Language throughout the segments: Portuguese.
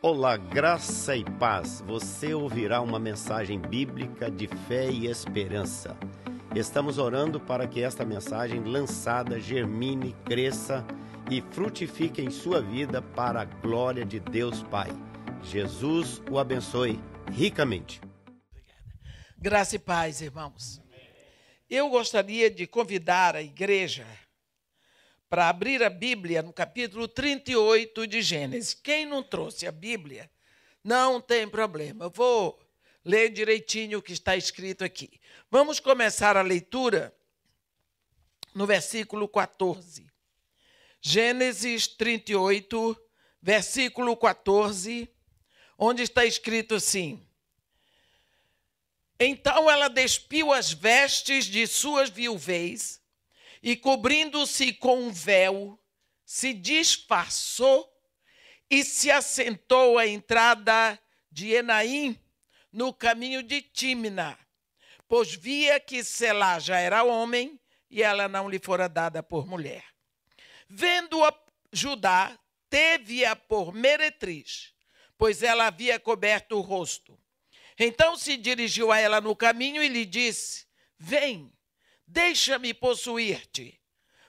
Olá, graça e paz. Você ouvirá uma mensagem bíblica de fé e esperança. Estamos orando para que esta mensagem lançada germine, cresça e frutifique em sua vida para a glória de Deus Pai. Jesus o abençoe ricamente. Graça e paz, irmãos. Eu gostaria de convidar a igreja para abrir a Bíblia no capítulo 38 de Gênesis. Quem não trouxe a Bíblia, não tem problema. Eu vou ler direitinho o que está escrito aqui. Vamos começar a leitura no versículo 14. Gênesis 38, versículo 14, onde está escrito assim: Então ela despiu as vestes de suas viuvez e, cobrindo-se com um véu, se disfarçou e se assentou à entrada de Enaim, no caminho de Tímina, pois via que Selá já era homem e ela não lhe fora dada por mulher. Vendo-a Judá, teve-a por meretriz, pois ela havia coberto o rosto. Então se dirigiu a ela no caminho e lhe disse: Vem, Deixa-me possuir-te,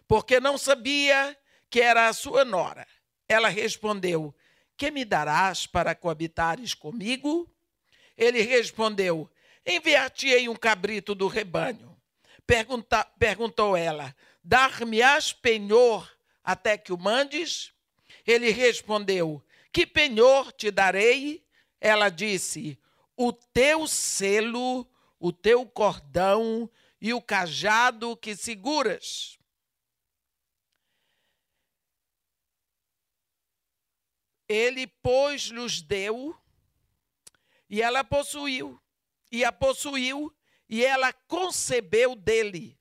porque não sabia que era a sua nora. Ela respondeu: Que me darás para coabitares comigo? Ele respondeu: Enviar-te-ei um cabrito do rebanho. Pergunta, perguntou ela: Dar-me-ás penhor até que o mandes? Ele respondeu: Que penhor te darei? Ela disse: O teu selo, o teu cordão e o cajado que seguras. Ele, pois, lhes deu, e ela possuiu, e a possuiu, e ela concebeu dele.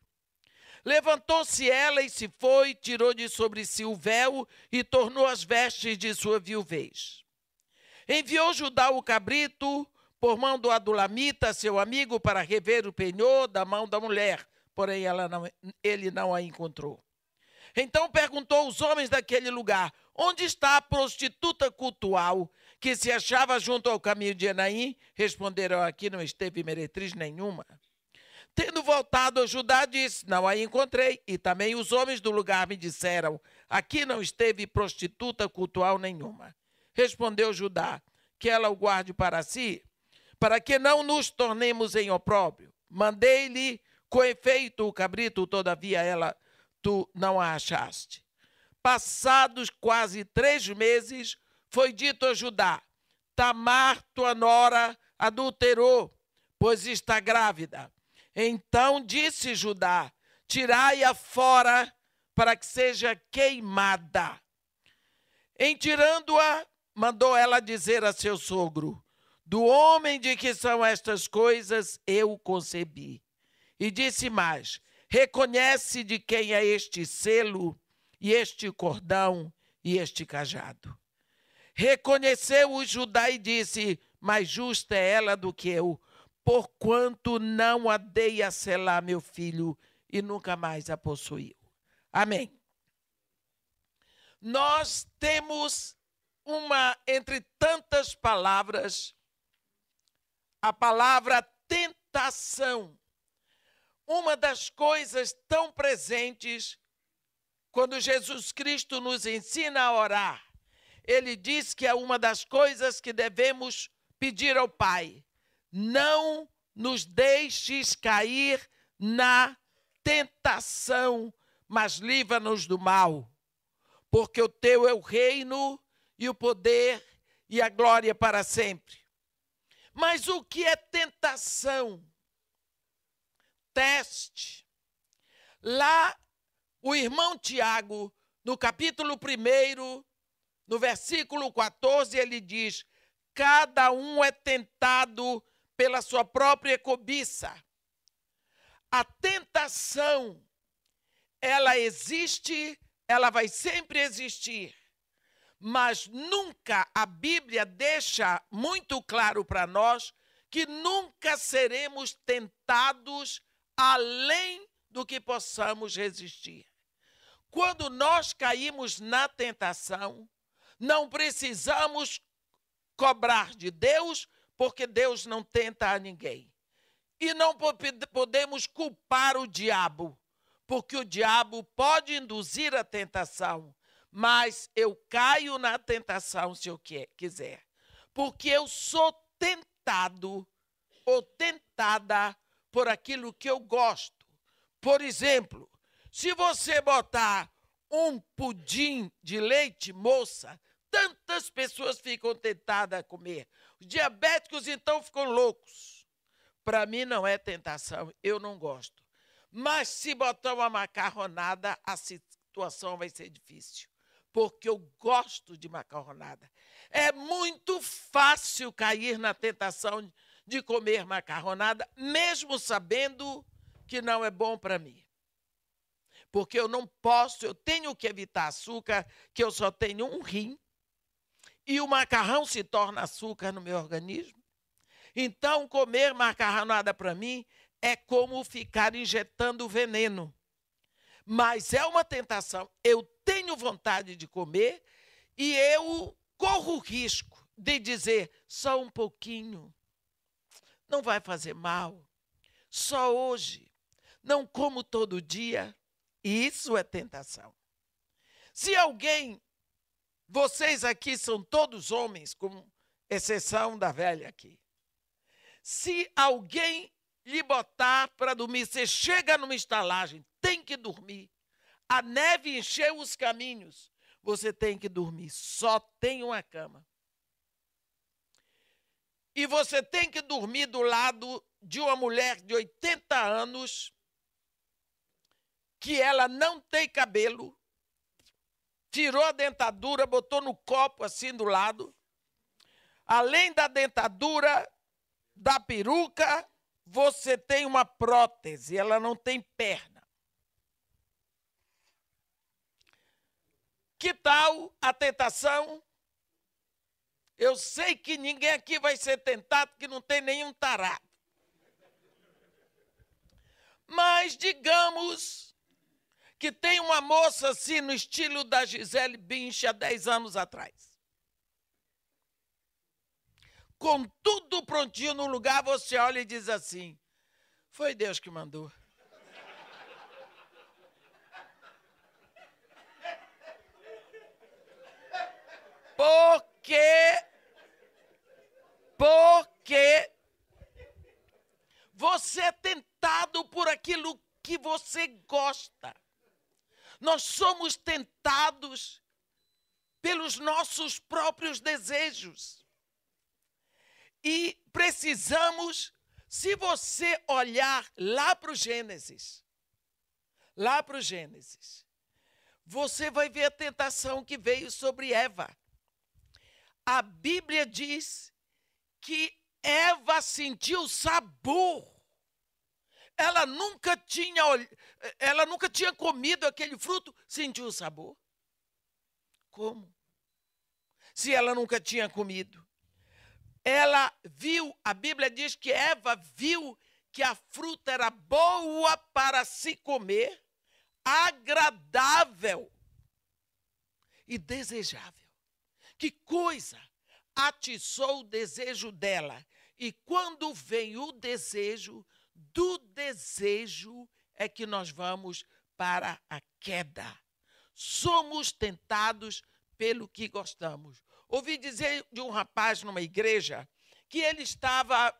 Levantou-se ela e se foi, tirou de sobre si o véu e tornou as vestes de sua viuvez. Enviou Judá o cabrito, por mão do Adulamita, seu amigo, para rever o penhor da mão da mulher, porém não, ele não a encontrou. Então perguntou aos homens daquele lugar: Onde está a prostituta cultual que se achava junto ao caminho de Enaim? Responderam: Aqui não esteve meretriz nenhuma. Tendo voltado a Judá, disse: Não a encontrei. E também os homens do lugar me disseram: Aqui não esteve prostituta cultual nenhuma. Respondeu Judá: Que ela o guarde para si para que não nos tornemos em opróbrio. Mandei-lhe com efeito o cabrito, todavia ela tu não a achaste. Passados quase três meses, foi dito a Judá: Tamar, tua nora, adulterou, pois está grávida. Então disse Judá: Tirai-a fora para que seja queimada. Em tirando-a, mandou ela dizer a seu sogro: do homem de que são estas coisas, eu concebi. E disse mais: Reconhece de quem é este selo, e este cordão, e este cajado. Reconheceu o Judá e disse: Mais justa é ela do que eu, porquanto não a dei a selar meu filho, e nunca mais a possuiu. Amém. Nós temos uma, entre tantas palavras, a palavra tentação. Uma das coisas tão presentes quando Jesus Cristo nos ensina a orar. Ele diz que é uma das coisas que devemos pedir ao Pai: não nos deixes cair na tentação, mas livra-nos do mal, porque o teu é o reino e o poder e a glória para sempre. Mas o que é tentação? Teste. Lá, o irmão Tiago, no capítulo 1, no versículo 14, ele diz: Cada um é tentado pela sua própria cobiça. A tentação, ela existe, ela vai sempre existir mas nunca a Bíblia deixa muito claro para nós que nunca seremos tentados além do que possamos resistir. Quando nós caímos na tentação, não precisamos cobrar de Deus, porque Deus não tenta a ninguém. E não podemos culpar o diabo, porque o diabo pode induzir a tentação, mas eu caio na tentação se eu quiser, porque eu sou tentado ou tentada por aquilo que eu gosto. Por exemplo, se você botar um pudim de leite moça, tantas pessoas ficam tentadas a comer. Os diabéticos então ficam loucos. Para mim não é tentação, eu não gosto. Mas se botar uma macarronada, a situação vai ser difícil, porque eu gosto de macarronada. É muito fácil cair na tentação de comer macarronada, mesmo sabendo que não é bom para mim. Porque eu não posso, eu tenho que evitar açúcar, que eu só tenho um rim, e o macarrão se torna açúcar no meu organismo. Então, comer macarronada para mim é como ficar injetando veneno. Mas é uma tentação. Eu tenho vontade de comer e eu corro o risco de dizer só um pouquinho. Não vai fazer mal. Só hoje. Não como todo dia. Isso é tentação. Se alguém, vocês aqui são todos homens, com exceção da velha aqui. Se alguém lhe botar para dormir, você chega numa estalagem, tem que dormir. A neve encheu os caminhos, você tem que dormir. Só tem uma cama. E você tem que dormir do lado de uma mulher de 80 anos, que ela não tem cabelo, tirou a dentadura, botou no copo assim do lado. Além da dentadura, da peruca, você tem uma prótese, ela não tem perna. Que tal a tentação? Eu sei que ninguém aqui vai ser tentado que não tem nenhum tarado. Mas digamos que tem uma moça assim no estilo da Gisele Bündchen há 10 anos atrás com tudo prontinho no lugar, você olha e diz assim: Foi Deus que mandou. Porque, porque você é tentado por aquilo que você gosta. Nós somos tentados pelos nossos próprios desejos. E precisamos, se você olhar lá para o Gênesis, lá para o Gênesis, você vai ver a tentação que veio sobre Eva. A Bíblia diz que Eva sentiu sabor. Ela nunca tinha ela nunca tinha comido aquele fruto, sentiu o sabor. Como? Se ela nunca tinha comido ela viu, a Bíblia diz que Eva viu que a fruta era boa para se comer, agradável e desejável. Que coisa! Atiçou o desejo dela. E quando vem o desejo, do desejo é que nós vamos para a queda. Somos tentados pelo que gostamos. Ouvi dizer de um rapaz numa igreja que ele estava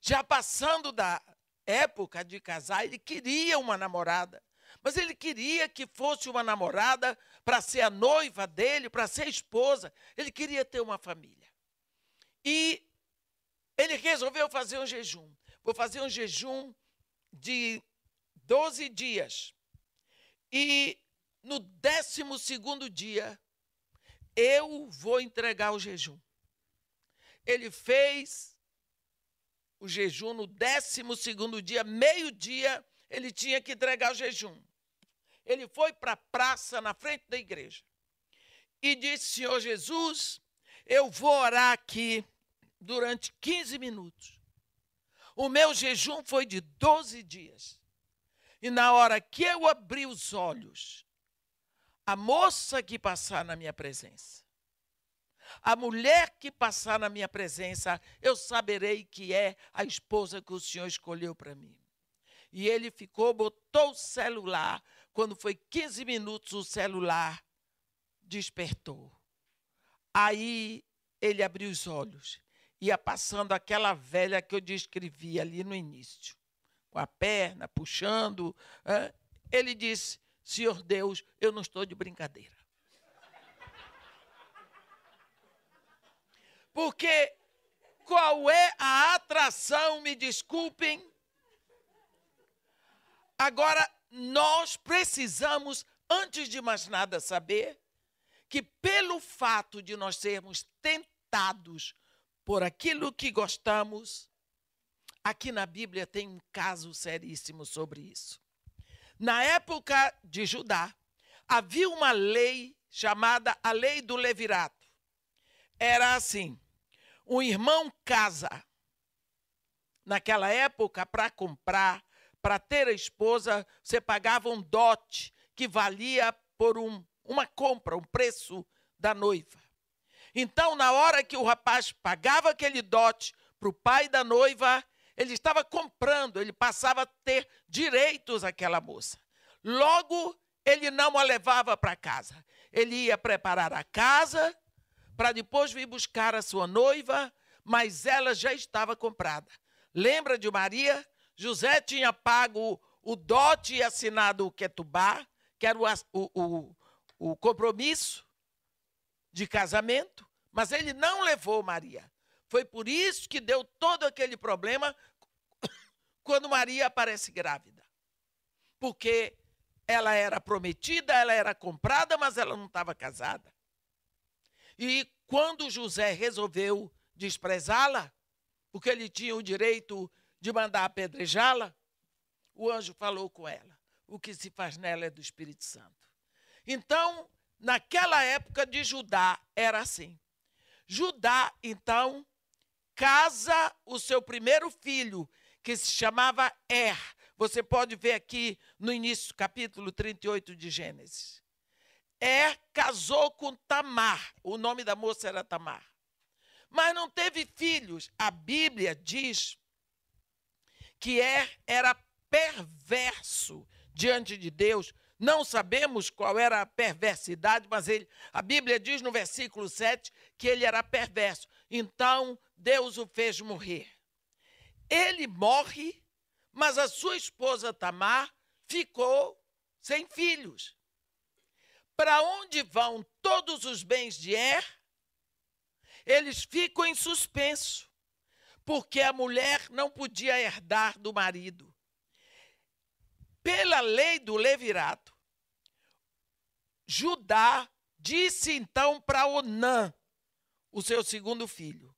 já passando da época de casar, ele queria uma namorada, mas ele queria que fosse uma namorada para ser a noiva dele, para ser esposa, ele queria ter uma família. E ele resolveu fazer um jejum. Vou fazer um jejum de 12 dias. E no décimo segundo dia, eu vou entregar o jejum. Ele fez o jejum no 12 dia, meio-dia, ele tinha que entregar o jejum. Ele foi para a praça na frente da igreja e disse: Senhor Jesus, eu vou orar aqui durante 15 minutos. O meu jejum foi de 12 dias. E na hora que eu abri os olhos, a moça que passar na minha presença, A mulher que passar na minha presença, eu saberei que é a esposa que o Senhor escolheu para mim. E ele ficou, botou o celular. Quando foi 15 minutos, o celular despertou. Aí ele abriu os olhos. Ia passando aquela velha que eu descrevi ali no início, com a perna puxando. Ele disse: Senhor Deus, eu não estou de brincadeira. Porque qual é a atração, me desculpem? Agora, nós precisamos, antes de mais nada, saber que, pelo fato de nós sermos tentados por aquilo que gostamos, aqui na Bíblia tem um caso seríssimo sobre isso. Na época de Judá, havia uma lei chamada a Lei do Levirato. Era assim: um irmão casa. Naquela época, para comprar, para ter a esposa, você pagava um dote que valia por um, uma compra, um preço da noiva. Então, na hora que o rapaz pagava aquele dote para o pai da noiva, ele estava comprando, ele passava a ter direitos àquela moça. Logo, ele não a levava para casa. Ele ia preparar a casa para depois vir buscar a sua noiva, mas ela já estava comprada. Lembra de Maria? José tinha pago o dote e assinado o ketubá, que era o, o, o, o compromisso de casamento, mas ele não levou Maria. Foi por isso que deu todo aquele problema quando Maria aparece grávida. Porque ela era prometida, ela era comprada, mas ela não estava casada. E quando José resolveu desprezá-la, porque ele tinha o direito de mandar apedrejá-la, o anjo falou com ela: o que se faz nela é do Espírito Santo. Então, naquela época de Judá, era assim. Judá, então, casa o seu primeiro filho, que se chamava Er. Você pode ver aqui no início capítulo 38 de Gênesis. Er casou com Tamar. O nome da moça era Tamar. Mas não teve filhos. A Bíblia diz que Er era perverso diante de Deus. Não sabemos qual era a perversidade, mas ele, a Bíblia diz no versículo 7 que ele era perverso. Então Deus o fez morrer. Ele morre, mas a sua esposa Tamar ficou sem filhos. Para onde vão todos os bens de Er? Eles ficam em suspenso, porque a mulher não podia herdar do marido. Pela lei do levirato, Judá disse então para Onã, o seu segundo filho: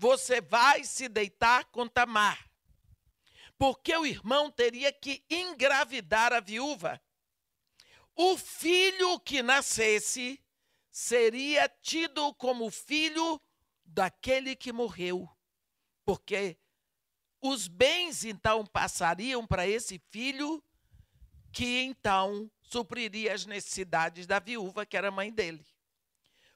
Você vai se deitar com Tamar, porque o irmão teria que engravidar a viúva o filho que nascesse seria tido como filho daquele que morreu, porque os bens então passariam para esse filho que então supriria as necessidades da viúva que era mãe dele.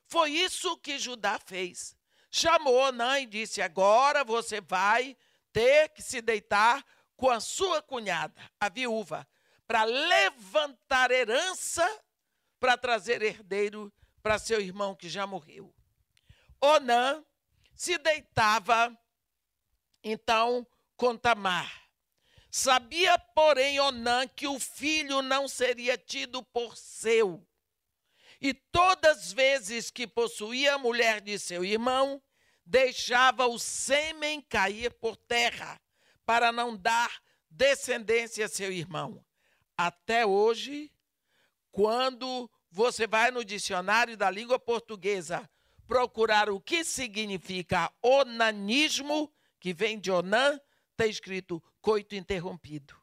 Foi isso que Judá fez. Chamou Onã e disse: Agora você vai ter que se deitar com a sua cunhada, a viúva, para levantar herança para trazer herdeiro para seu irmão que já morreu. Onã se deitava então com Tamar. Sabia, porém, Onã que o filho não seria tido por seu. E todas as vezes que possuía a mulher de seu irmão, deixava o sêmen cair por terra, para não dar descendência a seu irmão até hoje, quando você vai no dicionário da língua portuguesa procurar o que significa onanismo, que vem de Onã, está escrito coito interrompido.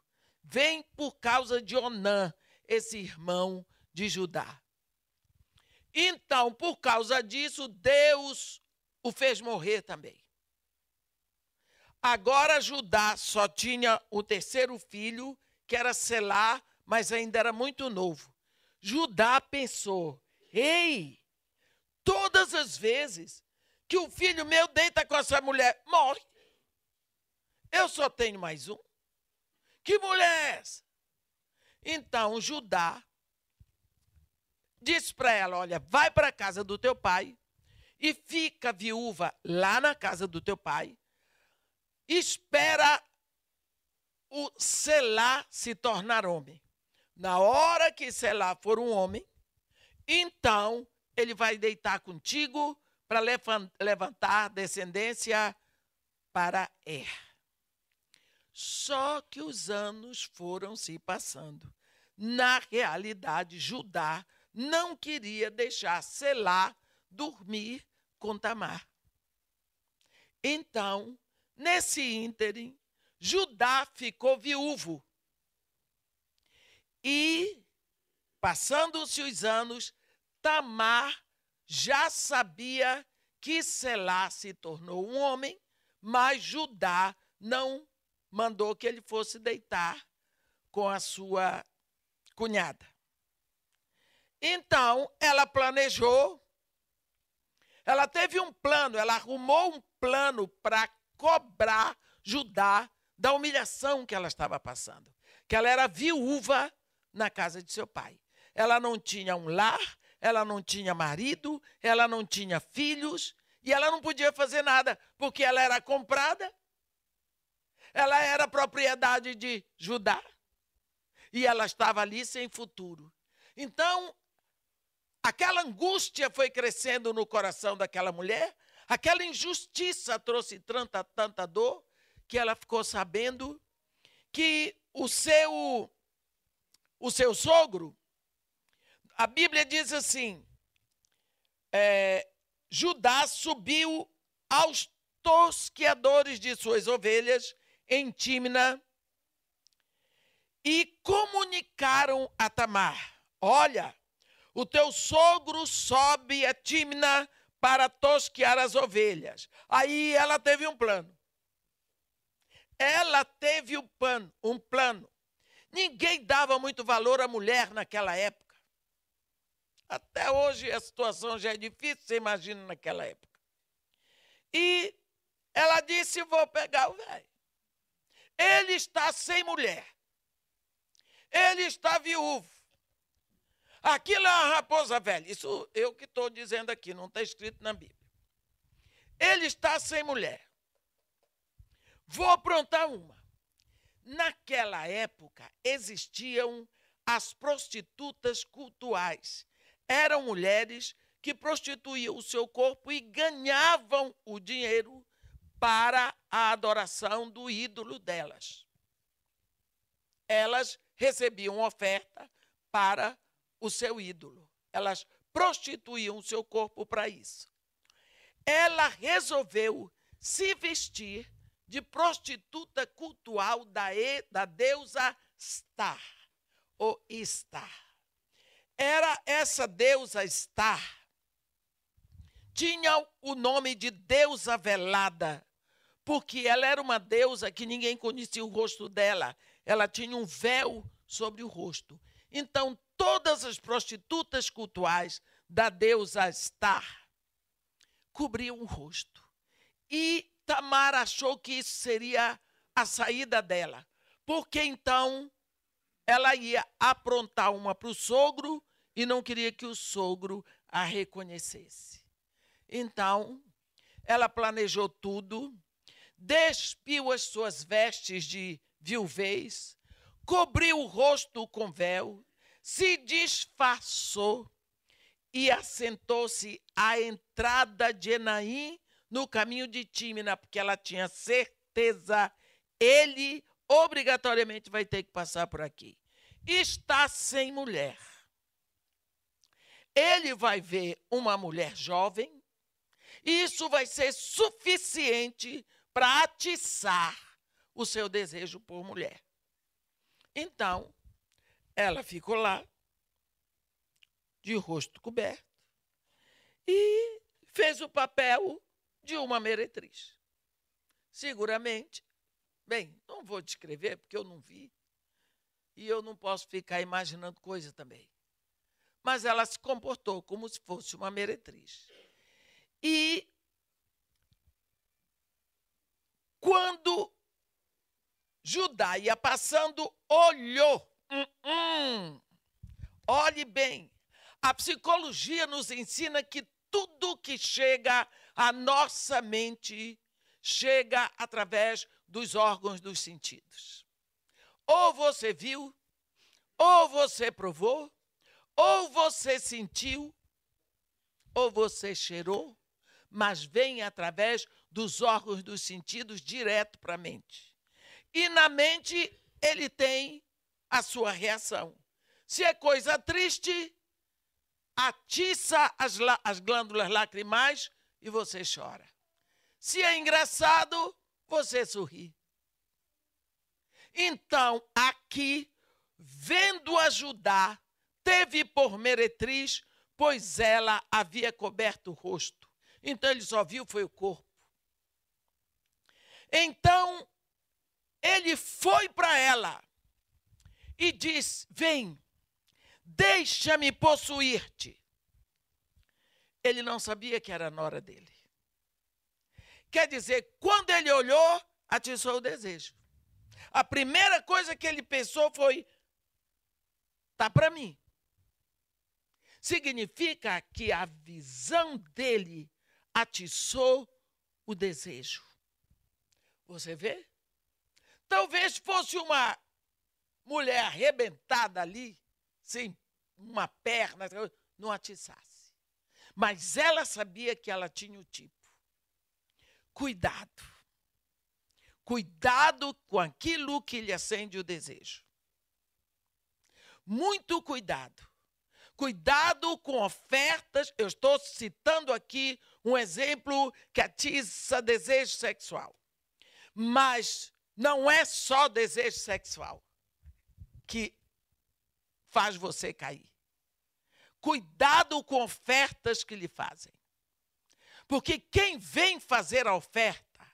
Vem por causa de Onã, esse irmão de Judá. Então, por causa disso, Deus o fez morrer também. Agora Judá só tinha o terceiro filho, que era Selá, mas ainda era muito novo. Judá pensou: ei, Todas as vezes que o filho meu deita com essa mulher, morre. Eu só tenho mais um. Que mulher é essa? Então Judá disse para ela: Olha, vai para a casa do teu pai e fica viúva lá na casa do teu pai. Espera o Selá se tornar homem. Na hora que Selá for um homem, então ele vai deitar contigo para levantar descendência para Er. Só que os anos foram se passando. Na realidade, Judá não queria deixar Selá dormir com Tamar. Então, nesse ínterim, Judá ficou viúvo. E, passando-se os anos, Tamar já sabia que Selá se tornou um homem, mas Judá não mandou que ele fosse deitar com a sua cunhada. Então, ela planejou, ela teve um plano, ela arrumou um plano para cobrar Judá da humilhação que ela estava passando. Que ela era viúva na casa de seu pai. Ela não tinha um lar, ela não tinha marido, ela não tinha filhos, e ela não podia fazer nada, porque ela era comprada, ela era propriedade de Judá, e ela estava ali sem futuro. Então, Aquela angústia foi crescendo no coração daquela mulher, aquela injustiça trouxe tanta, tanta dor, que ela ficou sabendo que o seu, o seu sogro, a Bíblia diz assim: é, Judá subiu aos tosqueadores de suas ovelhas em Tímina e comunicaram a Tamar: Olha, o teu sogro sobe a Timna para tosquear as ovelhas. Aí ela teve um plano. Ela teve um plano, um plano. Ninguém dava muito valor à mulher naquela época. Até hoje a situação já é difícil, você imagina naquela época. E ela disse: Vou pegar o velho. Ele está sem mulher. Ele está viúvo. Aquilo é uma raposa velha. Isso eu que estou dizendo aqui, não está escrito na Bíblia. Ele está sem mulher. Vou aprontar uma. Naquela época existiam as prostitutas cultuais. Eram mulheres que prostituíam o seu corpo e ganhavam o dinheiro para a adoração do ídolo delas. Elas recebiam oferta para o seu ídolo. Elas prostituíam o seu corpo para isso. Ela resolveu se vestir de prostituta cultual da, e, da deusa Star, ou Star. Era essa deusa Star, tinha o nome de deusa velada, porque ela era uma deusa que ninguém conhecia o rosto dela. Ela tinha um véu sobre o rosto. Então, todas as prostitutas cultuais da deusa Star cobriam o rosto. E Tamar achou que isso seria a saída dela, porque então ela ia aprontar uma para o sogro e não queria que o sogro a reconhecesse. Então, ela planejou tudo, despiu as suas vestes de viuvez, cobriu o rosto com véu se disfarçou e assentou-se à entrada de Enaim no caminho de Tímina, porque ela tinha certeza, ele obrigatoriamente vai ter que passar por aqui. Está sem mulher. Ele vai ver uma mulher jovem, e isso vai ser suficiente para atiçar o seu desejo por mulher. Então, ela ficou lá, de rosto coberto, e fez o papel de uma meretriz. Seguramente, bem, não vou descrever porque eu não vi, e eu não posso ficar imaginando coisa também. mas ela se comportou como se fosse uma meretriz. E quando Judá ia passando, olhou. Olhe bem. A psicologia nos ensina que tudo que chega à nossa mente chega através dos órgãos dos sentidos. Ou você viu, ou você provou, ou você sentiu, ou você cheirou, mas vem através dos órgãos dos sentidos direto para a mente. E na mente ele tem a sua reação. Se é coisa triste, atiça as, as glândulas lacrimais e você chora. Se é engraçado, você sorri. Então, aqui, vendo ajudar, teve por meretriz, pois ela havia coberto o rosto. Então ele só viu foi o corpo. Então ele foi para ela e disse: Vem, deixa-me possuir-te. Ele não sabia que era a nora dele. Quer dizer, quando ele olhou, atiçou o desejo. A primeira coisa que ele pensou foi: tá para mim. Significa que a visão dele atiçou o desejo. Você vê? Talvez fosse uma mulher arrebentada ali, sem uma perna, não atiçasse. Mas ela sabia que ela tinha o tipo. Cuidado. Cuidado com aquilo que lhe acende o desejo. Muito cuidado. Cuidado com ofertas. Eu estou citando aqui um exemplo que atiça desejo sexual. Mas não é só desejo sexual que faz você cair. Cuidado com ofertas que lhe fazem. Porque quem vem fazer a oferta,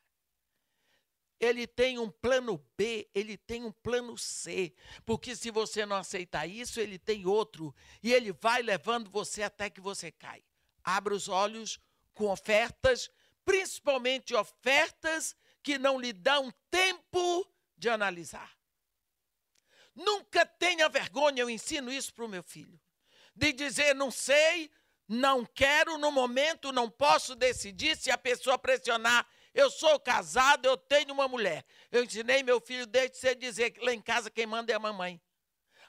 ele tem um plano B, ele tem um plano C. Porque se você não aceitar isso, ele tem outro. E ele vai levando você até que você cai. Abra os olhos com ofertas, principalmente ofertas que não lhe dão tempo de analisar. Nunca tenha vergonha, eu ensino isso para o meu filho, de dizer não sei, não quero no momento, não posso decidir se a pessoa pressionar. Eu sou casado, eu tenho uma mulher. Eu ensinei meu filho desde você dizer que lá em casa quem manda é a mamãe.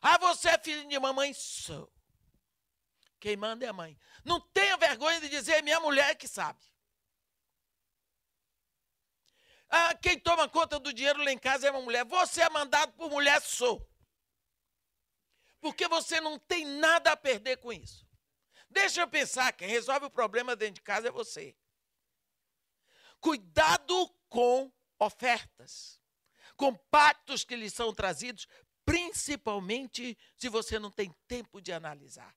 Ah, você é filho de mamãe? Sou. Quem manda é a mãe. Não tenha vergonha de dizer minha mulher que sabe. Ah, quem toma conta do dinheiro lá em casa é uma mulher. Você é mandado por mulher, sou. Porque você não tem nada a perder com isso. Deixa eu pensar, quem resolve o problema dentro de casa é você. Cuidado com ofertas, com pactos que lhes são trazidos, principalmente se você não tem tempo de analisar.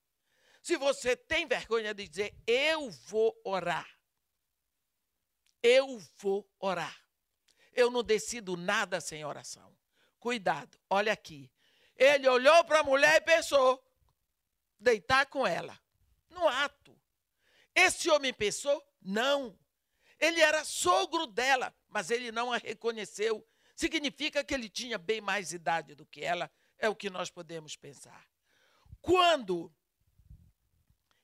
Se você tem vergonha de dizer, eu vou orar. Eu vou orar. Eu não decido nada sem oração. Cuidado, olha aqui. Ele olhou para a mulher e pensou: deitar com ela. No ato. Esse homem pensou? Não. Ele era sogro dela, mas ele não a reconheceu. Significa que ele tinha bem mais idade do que ela, é o que nós podemos pensar. Quando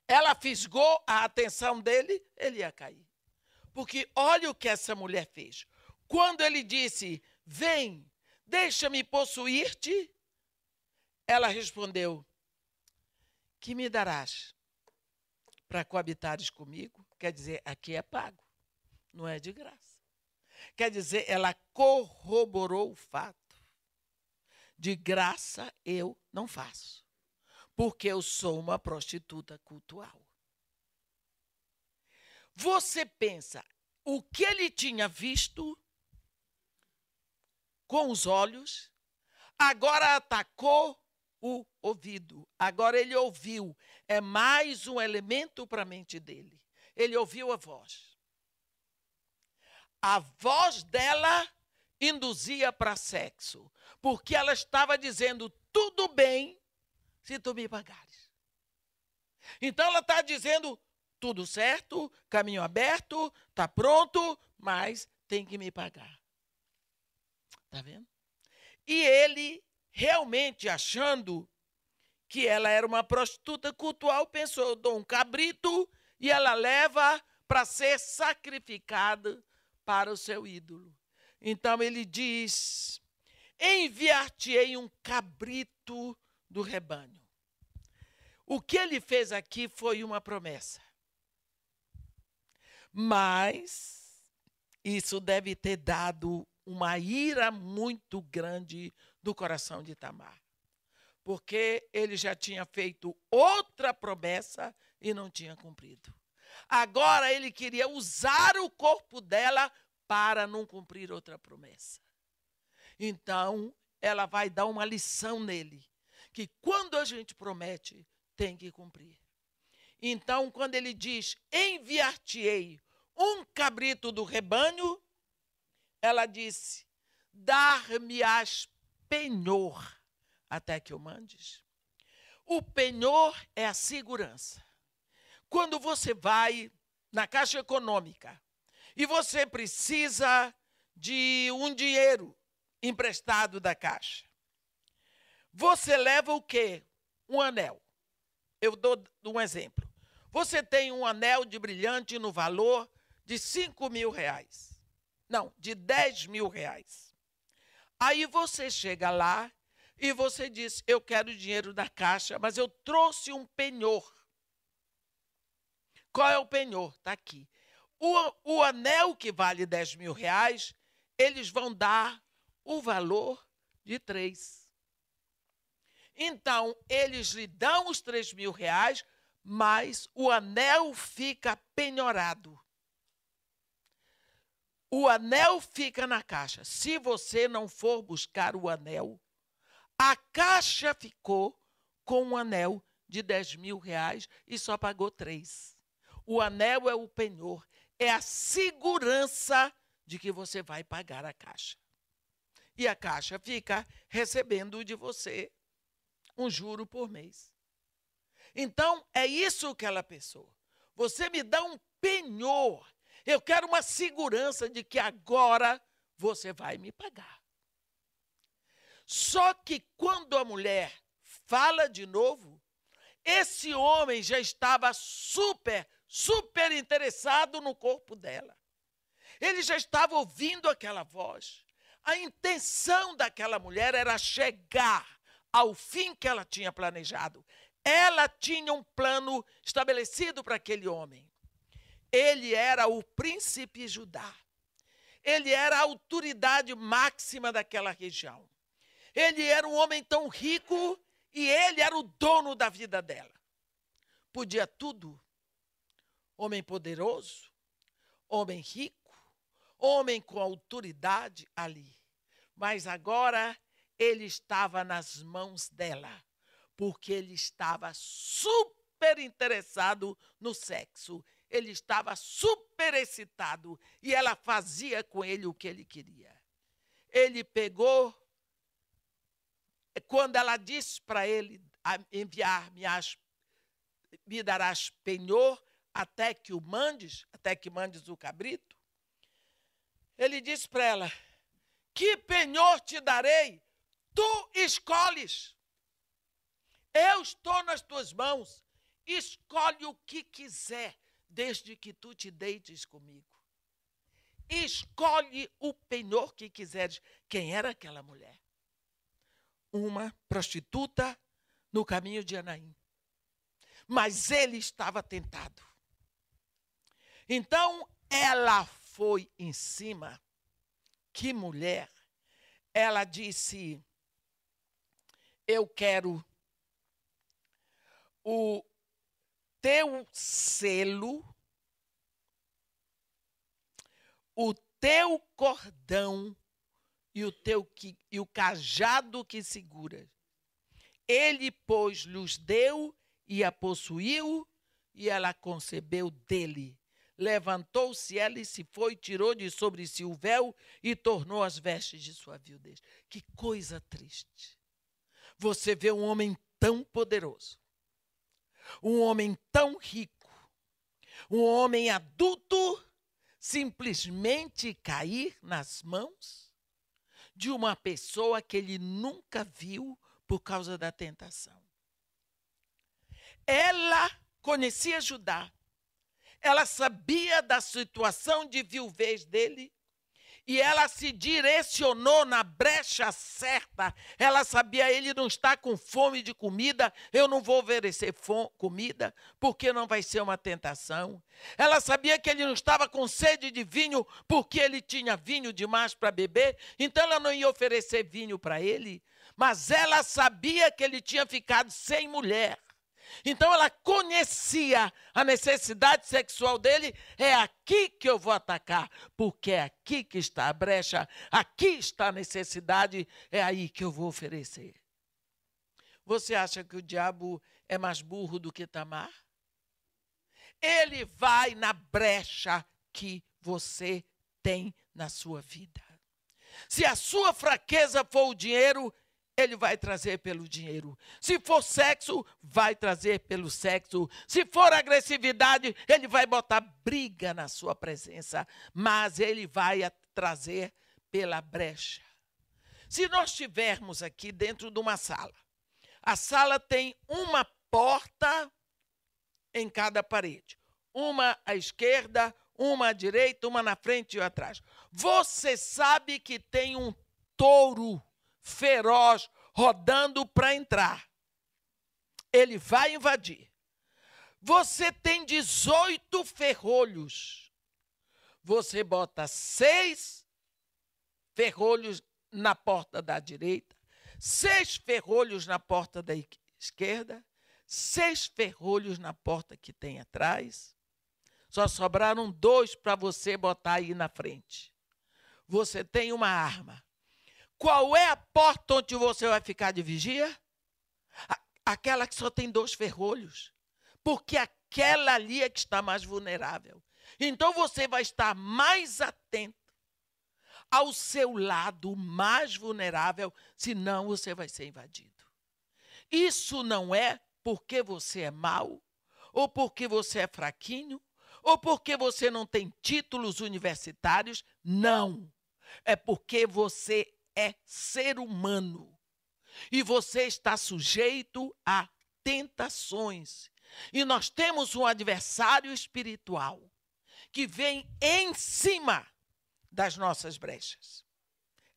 ela fisgou a atenção dele, ele ia cair. Porque olha o que essa mulher fez. Quando ele disse: Vem, deixa-me possuir-te, ela respondeu: Que me darás para coabitares comigo? Quer dizer, aqui é pago, não é de graça. Quer dizer, ela corroborou o fato. De graça eu não faço, porque eu sou uma prostituta cultural. Você pensa, o que ele tinha visto com os olhos, agora atacou o ouvido. Agora ele ouviu. É mais um elemento para a mente dele. Ele ouviu a voz. A voz dela induzia para sexo, porque ela estava dizendo: tudo bem se tu me pagares. Então ela está dizendo: tudo certo, caminho aberto, está pronto, mas tem que me pagar. Está vendo? E ele, realmente achando que ela era uma prostituta cultual, pensou: eu dou um cabrito e ela leva para ser sacrificada para o seu ídolo. Então ele diz: Enviar-te-ei um cabrito do rebanho. O que ele fez aqui foi uma promessa. Mas isso deve ter dado uma ira muito grande do coração de Tamar. Porque ele já tinha feito outra promessa e não tinha cumprido. Agora ele queria usar o corpo dela para não cumprir outra promessa. Então, ela vai dar uma lição nele, que quando a gente promete, tem que cumprir. Então, quando ele diz: Enviar-te-ei um cabrito do rebanho, ela disse: Dar-me-ás penhor até que eu mandes. O penhor é a segurança. Quando você vai na Caixa Econômica e você precisa de um dinheiro emprestado da Caixa, você leva o quê? Um anel. Eu dou um exemplo. Você tem um anel de brilhante no valor de 5 mil reais. Não, de 10 mil reais. Aí você chega lá e você diz: Eu quero dinheiro da caixa, mas eu trouxe um penhor. Qual é o penhor? Está aqui. O, o anel que vale 10 mil reais, eles vão dar o valor de três. Então, eles lhe dão os 3 mil reais, mas o anel fica penhorado. O anel fica na caixa. Se você não for buscar o anel, a caixa ficou com um anel de 10 mil reais e só pagou três. O anel é o penhor, é a segurança de que você vai pagar a caixa. E a caixa fica recebendo de você um juro por mês. Então, é isso que ela pensou. Você me dá um penhor. Eu quero uma segurança de que agora você vai me pagar. Só que quando a mulher fala de novo, esse homem já estava super super interessado no corpo dela. Ele já estava ouvindo aquela voz. A intenção daquela mulher era chegar ao fim que ela tinha planejado. Ela tinha um plano estabelecido para aquele homem. Ele era o príncipe Judá. Ele era a autoridade máxima daquela região. Ele era um homem tão rico e ele era o dono da vida dela. Podia tudo homem poderoso, homem rico, homem com autoridade ali. Mas agora ele estava nas mãos dela, porque ele estava super interessado no sexo. Ele estava super excitado e ela fazia com ele o que ele queria. Ele pegou, quando ela disse para ele enviar-me me darás penhor, até que o mandes, até que mandes o cabrito, ele disse para ela: Que penhor te darei? Tu escolhes. Eu estou nas tuas mãos. Escolhe o que quiser, desde que tu te deites comigo. Escolhe o penhor que quiseres. Quem era aquela mulher? Uma prostituta no caminho de Anaim. Mas ele estava tentado. Então ela foi em cima. Que mulher! Ela disse: Eu quero o teu selo, o teu cordão e o teu e o cajado que segura. Ele, pois, lhes deu e a possuiu, e ela concebeu dele levantou-se ela e se foi, tirou de sobre si o véu e tornou as vestes de sua viudez. Que coisa triste. Você vê um homem tão poderoso, um homem tão rico, um homem adulto, simplesmente cair nas mãos de uma pessoa que ele nunca viu por causa da tentação. Ela conhecia Judá, ela sabia da situação de viuvez dele e ela se direcionou na brecha certa. Ela sabia, ele não está com fome de comida, eu não vou oferecer comida, porque não vai ser uma tentação. Ela sabia que ele não estava com sede de vinho, porque ele tinha vinho demais para beber, então ela não ia oferecer vinho para ele. Mas ela sabia que ele tinha ficado sem mulher. Então ela conhecia a necessidade sexual dele, é aqui que eu vou atacar, porque é aqui que está a brecha, aqui está a necessidade, é aí que eu vou oferecer. Você acha que o diabo é mais burro do que Tamar? Ele vai na brecha que você tem na sua vida. Se a sua fraqueza for o dinheiro, ele vai trazer pelo dinheiro. Se for sexo, vai trazer pelo sexo. Se for agressividade, ele vai botar briga na sua presença, mas ele vai trazer pela brecha. Se nós estivermos aqui dentro de uma sala, a sala tem uma porta em cada parede, uma à esquerda, uma à direita, uma na frente e atrás. Você sabe que tem um touro feroz, rodando para entrar. Ele vai invadir. Você tem 18 ferrolhos. Você bota seis ferrolhos na porta da direita, seis ferrolhos na porta da esquerda, seis ferrolhos na porta que tem atrás. Só sobraram dois para você botar aí na frente. Você tem uma arma. Qual é a porta onde você vai ficar de vigia? Aquela que só tem dois ferrolhos. Porque aquela ali é que está mais vulnerável. Então você vai estar mais atento ao seu lado mais vulnerável, senão você vai ser invadido. Isso não é porque você é mau, ou porque você é fraquinho, ou porque você não tem títulos universitários. Não. É porque você é ser humano. E você está sujeito a tentações. E nós temos um adversário espiritual que vem em cima das nossas brechas.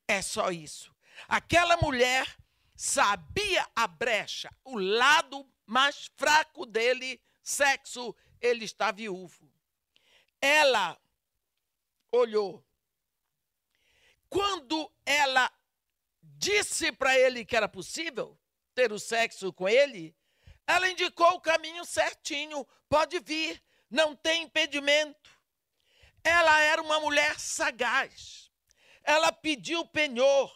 É só isso. Aquela mulher sabia a brecha, o lado mais fraco dele, sexo, ele está viúvo. Ela olhou quando ela disse para ele que era possível ter o sexo com ele, ela indicou o caminho certinho. Pode vir, não tem impedimento. Ela era uma mulher sagaz. Ela pediu penhor,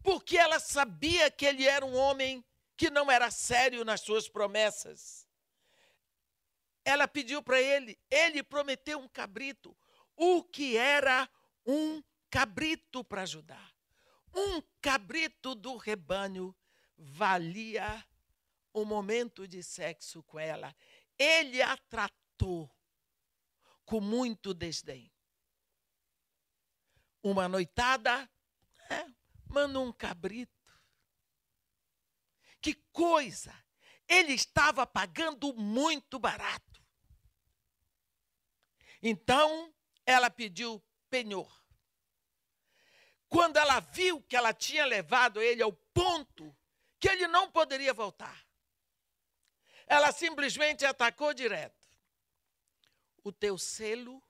porque ela sabia que ele era um homem que não era sério nas suas promessas. Ela pediu para ele, ele prometeu um cabrito, o que era um cabrito para ajudar. Um cabrito do rebanho valia o momento de sexo com ela. Ele a tratou com muito desdém. Uma noitada, é, manda um cabrito. Que coisa! Ele estava pagando muito barato. Então, ela pediu penhor. Quando ela viu que ela tinha levado ele ao ponto que ele não poderia voltar, ela simplesmente atacou direto. O teu selo,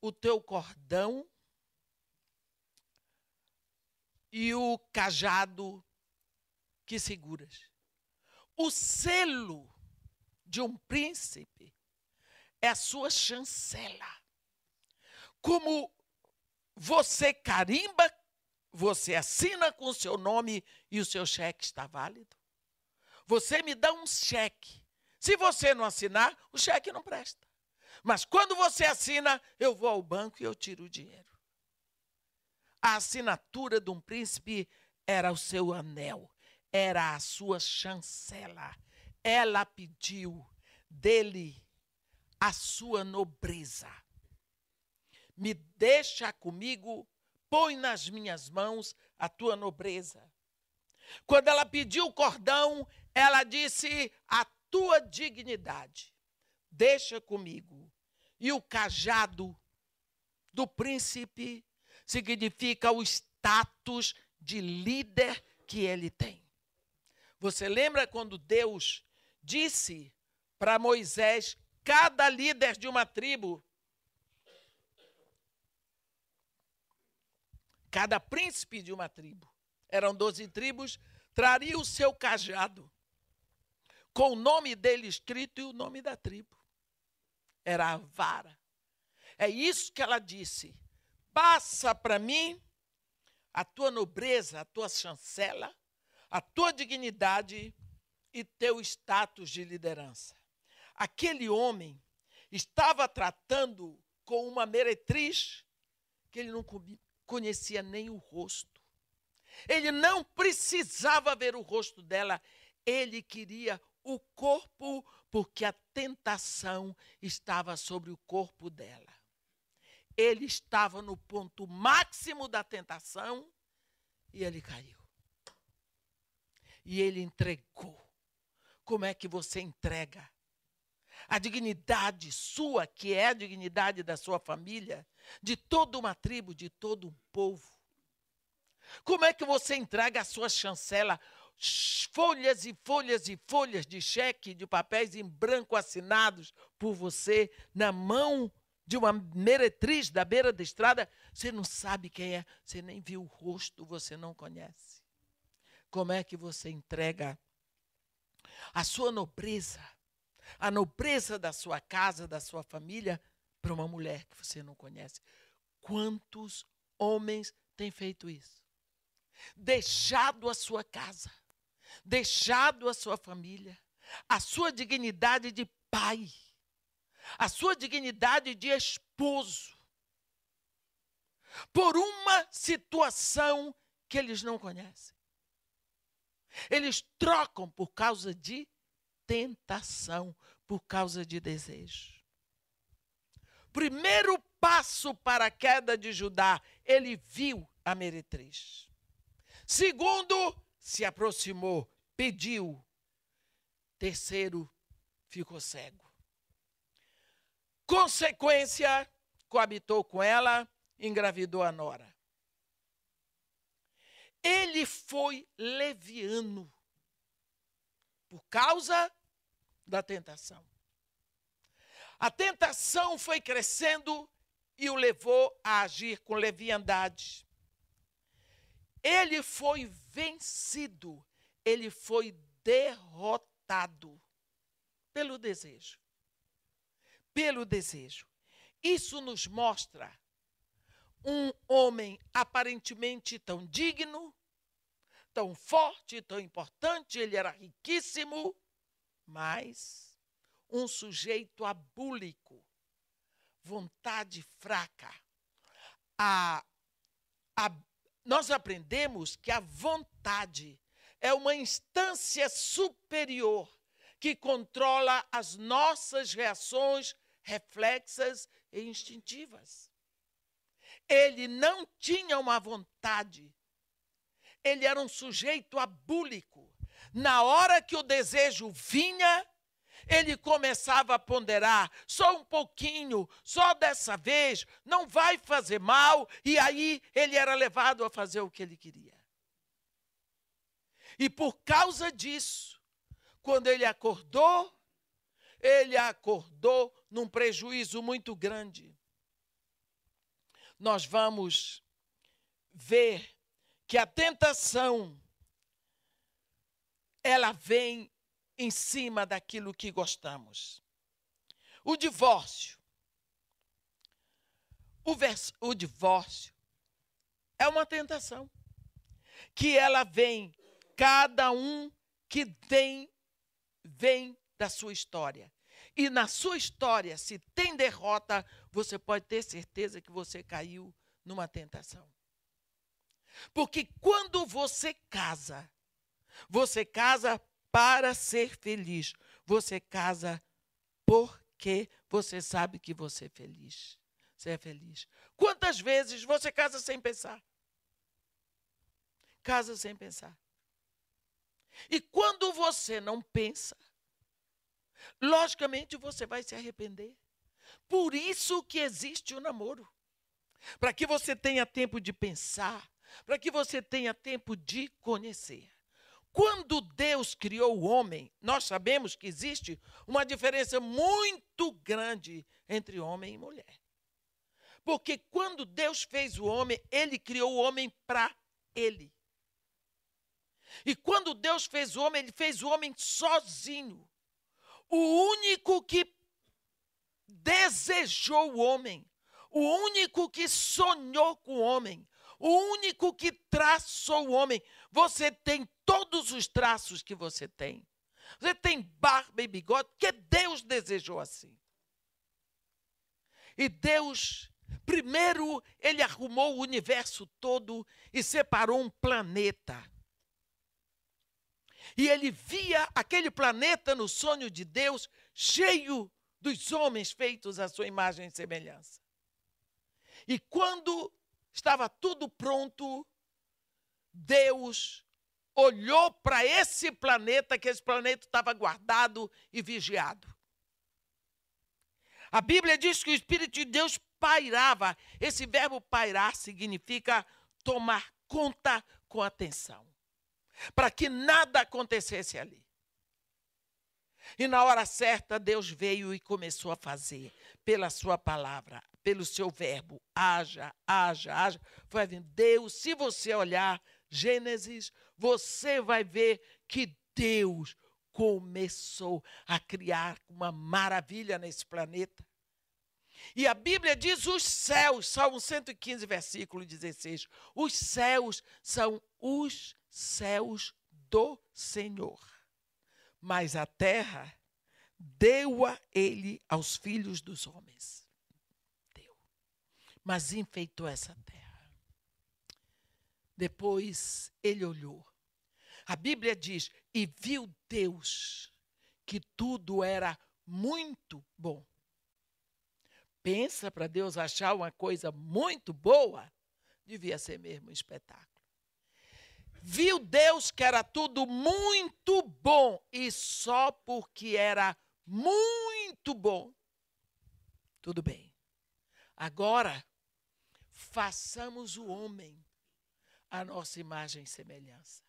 o teu cordão e o cajado que seguras. O selo de um príncipe é a sua chancela. Como você carimba, você assina com o seu nome e o seu cheque está válido. Você me dá um cheque. Se você não assinar, o cheque não presta. Mas quando você assina, eu vou ao banco e eu tiro o dinheiro. A assinatura de um príncipe era o seu anel, era a sua chancela, ela pediu dele a sua nobreza. Me deixa comigo, põe nas minhas mãos a tua nobreza. Quando ela pediu o cordão, ela disse: a tua dignidade, deixa comigo. E o cajado do príncipe significa o status de líder que ele tem. Você lembra quando Deus disse para Moisés, cada líder de uma tribo, cada príncipe de uma tribo, eram doze tribos, traria o seu cajado, com o nome dele escrito e o nome da tribo. Era a vara. É isso que ela disse. Passa para mim a tua nobreza, a tua chancela, a tua dignidade e teu status de liderança. Aquele homem estava tratando com uma meretriz que ele não conhecia nem o rosto. Ele não precisava ver o rosto dela, ele queria o corpo, porque a tentação estava sobre o corpo dela. Ele estava no ponto máximo da tentação e ele caiu. E ele entregou. Como é que você entrega? A dignidade sua, que é a dignidade da sua família, de toda uma tribo, de todo um povo. Como é que você entrega a sua chancela? Folhas e folhas e folhas de cheque, de papéis em branco assinados por você na mão de uma meretriz da beira da estrada, você não sabe quem é, você nem viu o rosto, você não conhece. Como é que você entrega a sua nobreza, a nobreza da sua casa, da sua família, para uma mulher que você não conhece? Quantos homens têm feito isso? Deixado a sua casa, deixado a sua família, a sua dignidade de pai a sua dignidade de esposo, por uma situação que eles não conhecem. Eles trocam por causa de tentação, por causa de desejo. Primeiro passo para a queda de Judá, ele viu a meretriz. Segundo, se aproximou, pediu. Terceiro, ficou cego. Consequência, coabitou com ela, engravidou a nora. Ele foi leviano por causa da tentação. A tentação foi crescendo e o levou a agir com leviandade. Ele foi vencido, ele foi derrotado pelo desejo pelo desejo. Isso nos mostra um homem aparentemente tão digno, tão forte, tão importante, ele era riquíssimo, mas um sujeito abúlico, vontade fraca. A, a, nós aprendemos que a vontade é uma instância superior que controla as nossas reações reflexas e instintivas. Ele não tinha uma vontade. Ele era um sujeito abúlico. Na hora que o desejo vinha, ele começava a ponderar, só um pouquinho, só dessa vez, não vai fazer mal, e aí ele era levado a fazer o que ele queria. E por causa disso, quando ele acordou, ele acordou num prejuízo muito grande. Nós vamos ver que a tentação ela vem em cima daquilo que gostamos. O divórcio. O, vers, o divórcio é uma tentação que ela vem cada um que tem vem da sua história. E na sua história, se tem derrota, você pode ter certeza que você caiu numa tentação. Porque quando você casa, você casa para ser feliz. Você casa porque você sabe que você é feliz. Você é feliz. Quantas vezes você casa sem pensar? Casa sem pensar. E quando você não pensa, logicamente você vai se arrepender. Por isso que existe o namoro. Para que você tenha tempo de pensar, para que você tenha tempo de conhecer. Quando Deus criou o homem, nós sabemos que existe uma diferença muito grande entre homem e mulher. Porque quando Deus fez o homem, ele criou o homem para ele. E quando Deus fez o homem, ele fez o homem sozinho. O único que desejou o homem, o único que sonhou com o homem, o único que traçou o homem. Você tem todos os traços que você tem. Você tem barba e bigode, que Deus desejou assim. E Deus, primeiro, ele arrumou o universo todo e separou um planeta. E ele via aquele planeta no sonho de Deus, cheio dos homens feitos à sua imagem e semelhança. E quando estava tudo pronto, Deus olhou para esse planeta, que esse planeta estava guardado e vigiado. A Bíblia diz que o Espírito de Deus pairava. Esse verbo pairar significa tomar conta com atenção para que nada acontecesse ali. E na hora certa, Deus veio e começou a fazer, pela sua palavra, pelo seu verbo, haja, haja, haja. Foi vendo, Deus, se você olhar Gênesis, você vai ver que Deus começou a criar uma maravilha nesse planeta. E a Bíblia diz os céus, Salmo 115, versículo 16. Os céus são os céus do Senhor, mas a terra deu-a ele aos filhos dos homens. Deu. Mas enfeitou essa terra. Depois ele olhou. A Bíblia diz: e viu Deus que tudo era muito bom. Pensa para Deus achar uma coisa muito boa, devia ser mesmo um espetáculo. Viu Deus que era tudo muito bom e só porque era muito bom. Tudo bem. Agora, façamos o homem a nossa imagem e semelhança.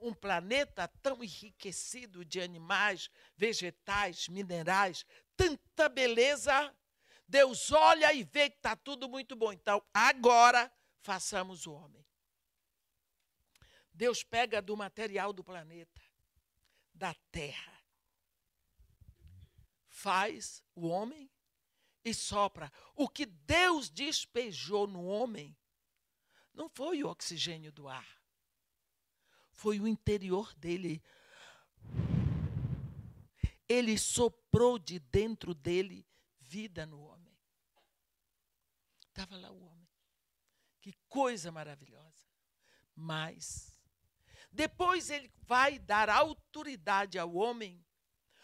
Um planeta tão enriquecido de animais, vegetais, minerais, tanta beleza. Deus olha e vê que está tudo muito bom. Então, agora, façamos o homem. Deus pega do material do planeta, da terra, faz o homem e sopra. O que Deus despejou no homem não foi o oxigênio do ar, foi o interior dele. Ele soprou de dentro dele vida no homem. Estava lá o homem. Que coisa maravilhosa. Mas depois ele vai dar autoridade ao homem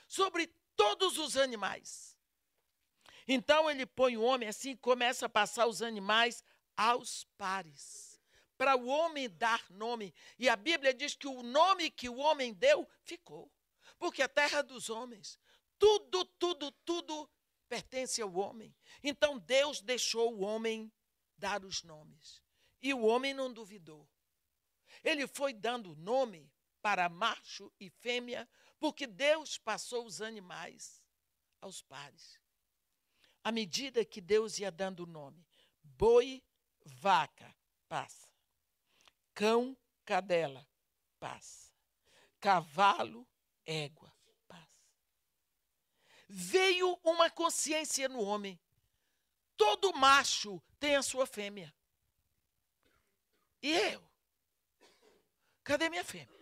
sobre todos os animais. Então ele põe o homem assim, começa a passar os animais aos pares, para o homem dar nome. E a Bíblia diz que o nome que o homem deu ficou, porque a terra dos homens, tudo, tudo, tudo pertence ao homem. Então Deus deixou o homem dar os nomes. E o homem não duvidou. Ele foi dando nome para macho e fêmea, porque Deus passou os animais aos pares. À medida que Deus ia dando nome, boi, vaca, passa. Cão, cadela, passa. Cavalo, égua, passa. Veio uma consciência no homem. Todo macho tem a sua fêmea. E eu? Cadê minha fêmea?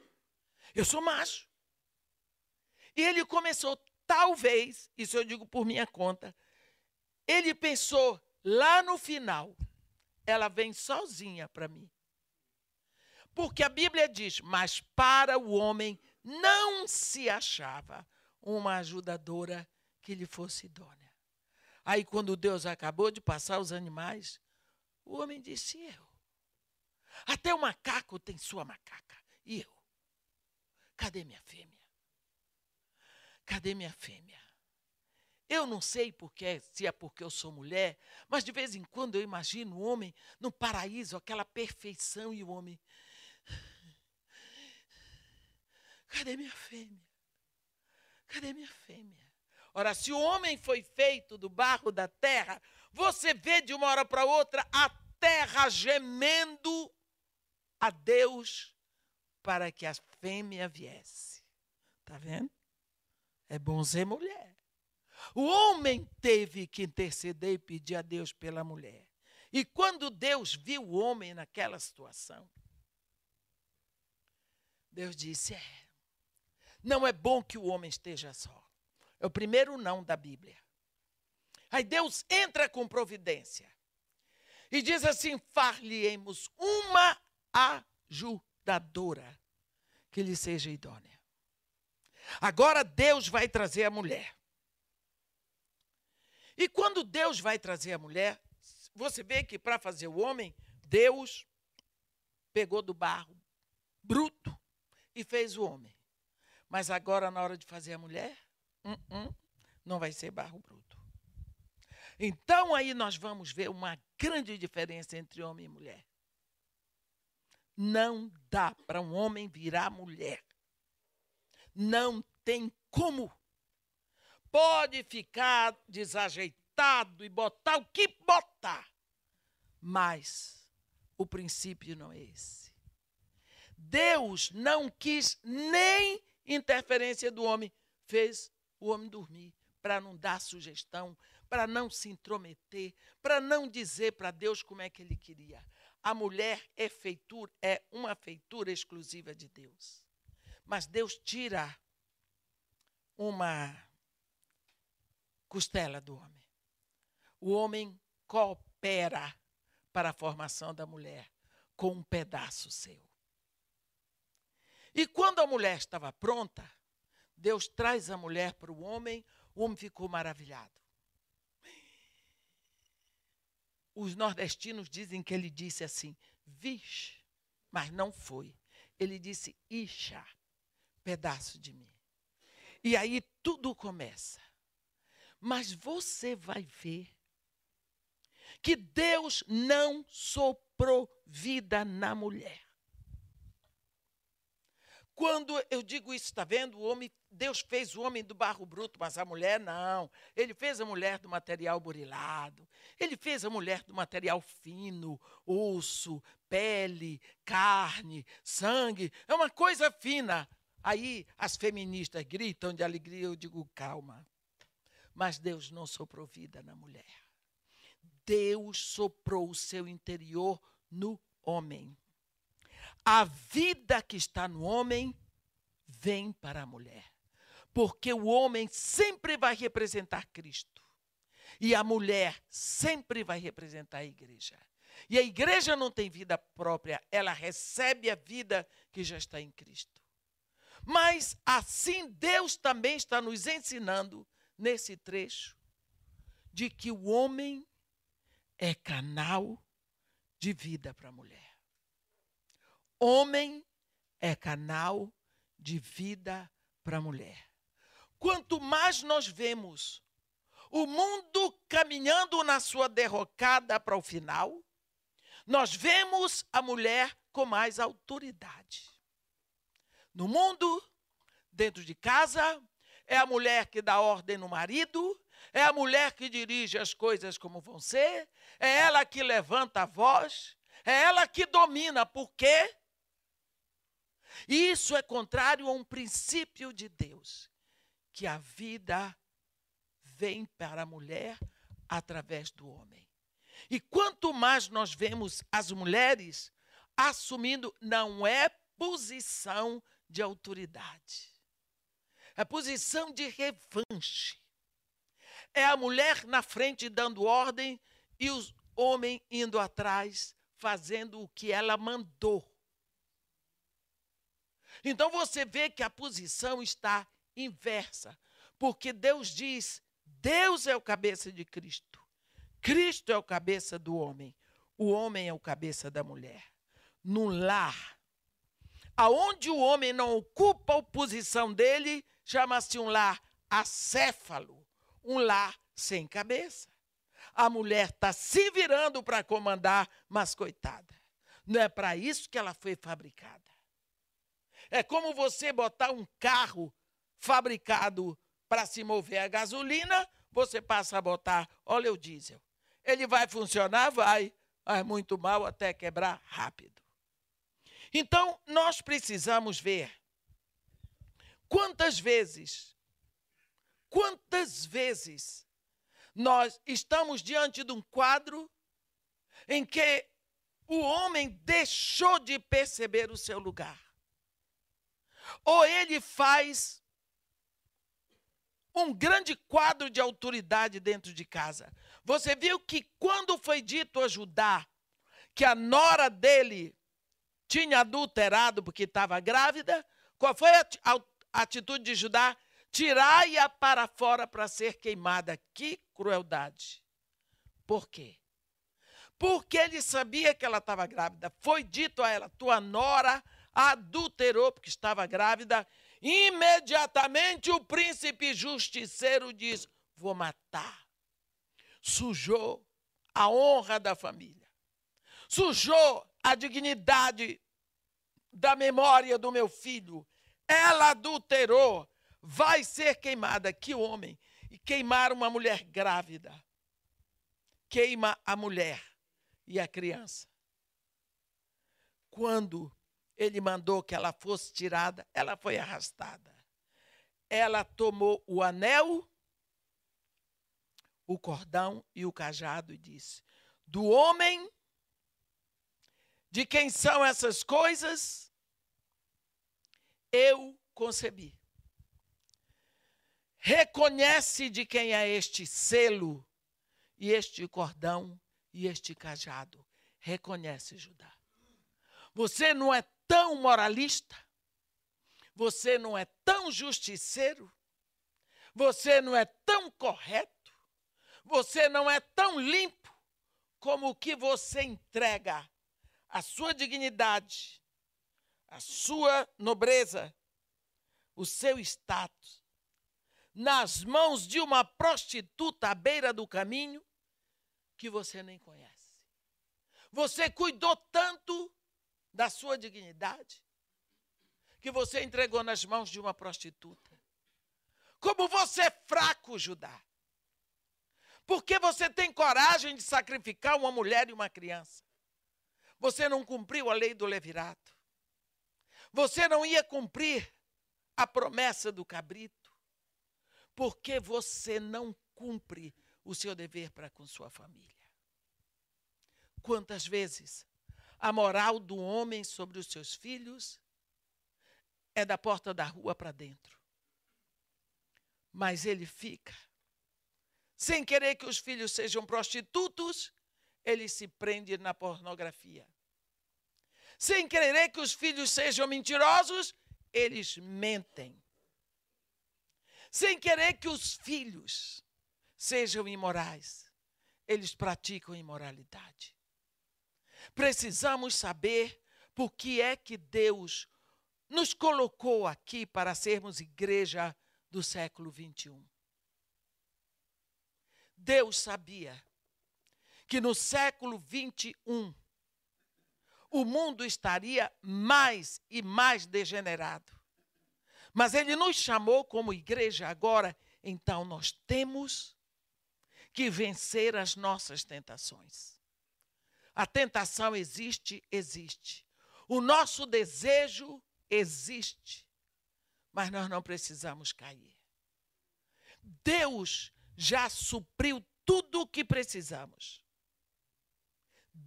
Eu sou macho. E ele começou, talvez, isso eu digo por minha conta, ele pensou lá no final, ela vem sozinha para mim. Porque a Bíblia diz: Mas para o homem não se achava uma ajudadora que lhe fosse idônea. Aí, quando Deus acabou de passar os animais, o homem disse: Eu. Até o macaco tem sua macaca. E eu? Cadê minha fêmea? Cadê minha fêmea? Eu não sei porque, se é porque eu sou mulher, mas de vez em quando eu imagino o homem no paraíso, aquela perfeição e o homem. Cadê minha fêmea? Cadê minha fêmea? Ora, se o homem foi feito do barro da terra, você vê de uma hora para outra a terra gemendo a Deus para que a fêmea viesse. Está vendo? É bom ser mulher. O homem teve que interceder e pedir a Deus pela mulher. E quando Deus viu o homem naquela situação, Deus disse: É, não é bom que o homem esteja só. É o primeiro não da Bíblia. Aí Deus entra com providência e diz assim: far-lhe-emos uma ajudadora que lhe seja idônea. Agora Deus vai trazer a mulher. E quando Deus vai trazer a mulher, você vê que para fazer o homem, Deus pegou do barro bruto e fez o homem. Mas agora, na hora de fazer a mulher, uh -uh, não vai ser barro bruto. Então, aí nós vamos ver uma grande diferença entre homem e mulher. Não dá para um homem virar mulher. Não tem como. Pode ficar desajeitado e botar o que botar. Mas o princípio não é esse. Deus não quis nem interferência do homem, fez o homem dormir para não dar sugestão, para não se intrometer, para não dizer para Deus como é que ele queria. A mulher é feitura, é uma feitura exclusiva de Deus. Mas Deus tira uma costela do homem. O homem coopera para a formação da mulher com um pedaço seu. E quando a mulher estava pronta, Deus traz a mulher para o homem, o homem ficou maravilhado. Os nordestinos dizem que ele disse assim, vixe, mas não foi. Ele disse, ixa, pedaço de mim. E aí tudo começa. Mas você vai ver que Deus não soprou vida na mulher. Quando eu digo isso, está vendo? O homem, Deus fez o homem do barro bruto, mas a mulher não. Ele fez a mulher do material burilado. Ele fez a mulher do material fino, osso, pele, carne, sangue. É uma coisa fina. Aí as feministas gritam de alegria, eu digo calma. Mas Deus não soprou vida na mulher. Deus soprou o seu interior no homem. A vida que está no homem vem para a mulher. Porque o homem sempre vai representar Cristo. E a mulher sempre vai representar a igreja. E a igreja não tem vida própria, ela recebe a vida que já está em Cristo. Mas assim Deus também está nos ensinando nesse trecho de que o homem é canal de vida para a mulher. Homem é canal de vida para a mulher. Quanto mais nós vemos o mundo caminhando na sua derrocada para o final, nós vemos a mulher com mais autoridade. No mundo, dentro de casa, é a mulher que dá ordem no marido, é a mulher que dirige as coisas como vão ser, é ela que levanta a voz, é ela que domina. Por quê? Isso é contrário a um princípio de Deus, que a vida vem para a mulher através do homem. E quanto mais nós vemos as mulheres assumindo, não é posição de autoridade, é posição de revanche. É a mulher na frente dando ordem e o homem indo atrás, fazendo o que ela mandou. Então você vê que a posição está inversa, porque Deus diz: Deus é o cabeça de Cristo, Cristo é o cabeça do homem, o homem é o cabeça da mulher. No lar, aonde o homem não ocupa a posição dele, chama-se um lar acéfalo, um lar sem cabeça. A mulher está se virando para comandar, mas coitada, não é para isso que ela foi fabricada. É como você botar um carro fabricado para se mover a gasolina, você passa a botar óleo diesel. Ele vai funcionar? Vai, mas muito mal até quebrar rápido. Então, nós precisamos ver quantas vezes, quantas vezes nós estamos diante de um quadro em que o homem deixou de perceber o seu lugar. Ou ele faz um grande quadro de autoridade dentro de casa. Você viu que quando foi dito a Judá que a nora dele tinha adulterado porque estava grávida, qual foi a atitude de Judá? Tirai-a para fora para ser queimada. Que crueldade. Por quê? Porque ele sabia que ela estava grávida. Foi dito a ela: tua nora adulterou porque estava grávida. Imediatamente o príncipe justiceiro diz: Vou matar. Sujou a honra da família, sujou a dignidade da memória do meu filho. Ela adulterou, vai ser queimada. Que homem! E queimar uma mulher grávida. Queima a mulher e a criança. Quando ele mandou que ela fosse tirada, ela foi arrastada. Ela tomou o anel, o cordão e o cajado e disse: Do homem, de quem são essas coisas, eu concebi. Reconhece de quem é este selo, e este cordão, e este cajado. Reconhece, Judá. Você não é tão moralista, você não é tão justiceiro, você não é tão correto, você não é tão limpo como o que você entrega a sua dignidade, a sua nobreza, o seu status, nas mãos de uma prostituta à beira do caminho que você nem conhece. Você cuidou tanto da sua dignidade que você entregou nas mãos de uma prostituta. Como você é fraco, Judá. Porque você tem coragem de sacrificar uma mulher e uma criança. Você não cumpriu a lei do levirato. Você não ia cumprir a promessa do cabrito. Porque você não cumpre o seu dever para com sua família. Quantas vezes a moral do homem sobre os seus filhos é da porta da rua para dentro. Mas ele fica. Sem querer que os filhos sejam prostitutos, ele se prende na pornografia. Sem querer que os filhos sejam mentirosos, eles mentem. Sem querer que os filhos sejam imorais, eles praticam imoralidade. Precisamos saber por que é que Deus nos colocou aqui para sermos igreja do século 21. Deus sabia que no século 21 o mundo estaria mais e mais degenerado. Mas Ele nos chamou como igreja agora, então nós temos que vencer as nossas tentações. A tentação existe, existe. O nosso desejo existe. Mas nós não precisamos cair. Deus já supriu tudo o que precisamos.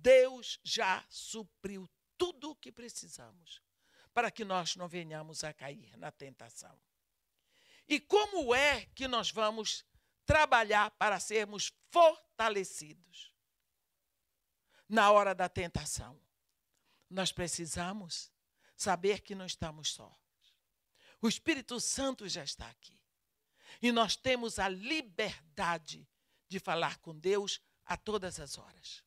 Deus já supriu tudo o que precisamos para que nós não venhamos a cair na tentação. E como é que nós vamos trabalhar para sermos fortalecidos? na hora da tentação. Nós precisamos saber que não estamos só. O Espírito Santo já está aqui. E nós temos a liberdade de falar com Deus a todas as horas.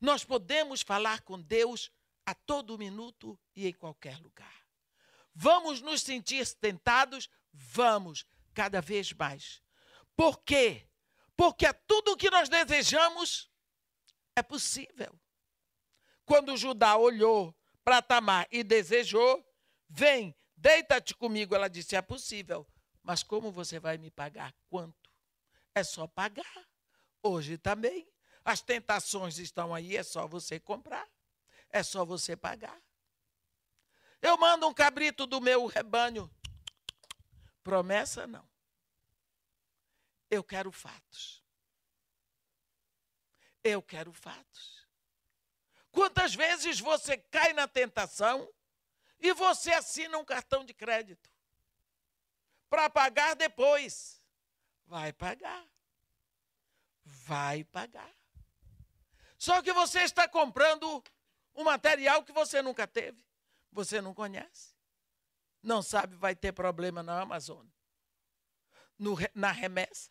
Nós podemos falar com Deus a todo minuto e em qualquer lugar. Vamos nos sentir tentados? Vamos, cada vez mais. Por quê? Porque tudo o que nós desejamos é possível. Quando Judá olhou para Tamar e desejou, vem, deita-te comigo. Ela disse: é possível. Mas como você vai me pagar? Quanto? É só pagar. Hoje também. As tentações estão aí, é só você comprar. É só você pagar. Eu mando um cabrito do meu rebanho. Promessa não. Eu quero fatos. Eu quero fatos. Quantas vezes você cai na tentação e você assina um cartão de crédito para pagar depois? Vai pagar. Vai pagar. Só que você está comprando um material que você nunca teve, você não conhece, não sabe, vai ter problema na Amazônia, no, na remessa.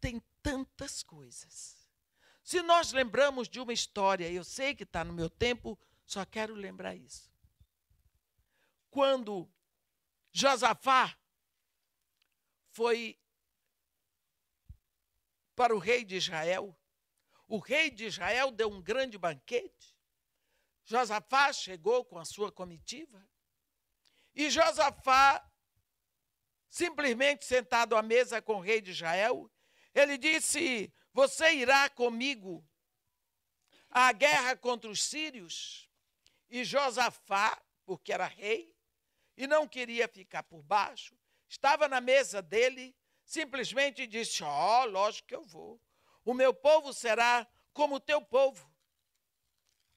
Tem tantas coisas. Se nós lembramos de uma história, eu sei que está no meu tempo, só quero lembrar isso. Quando Josafá foi para o rei de Israel, o rei de Israel deu um grande banquete. Josafá chegou com a sua comitiva. E Josafá, simplesmente sentado à mesa com o rei de Israel, ele disse: Você irá comigo à guerra contra os sírios? E Josafá, porque era rei e não queria ficar por baixo, estava na mesa dele, simplesmente disse: Ó, oh, lógico que eu vou. O meu povo será como o teu povo,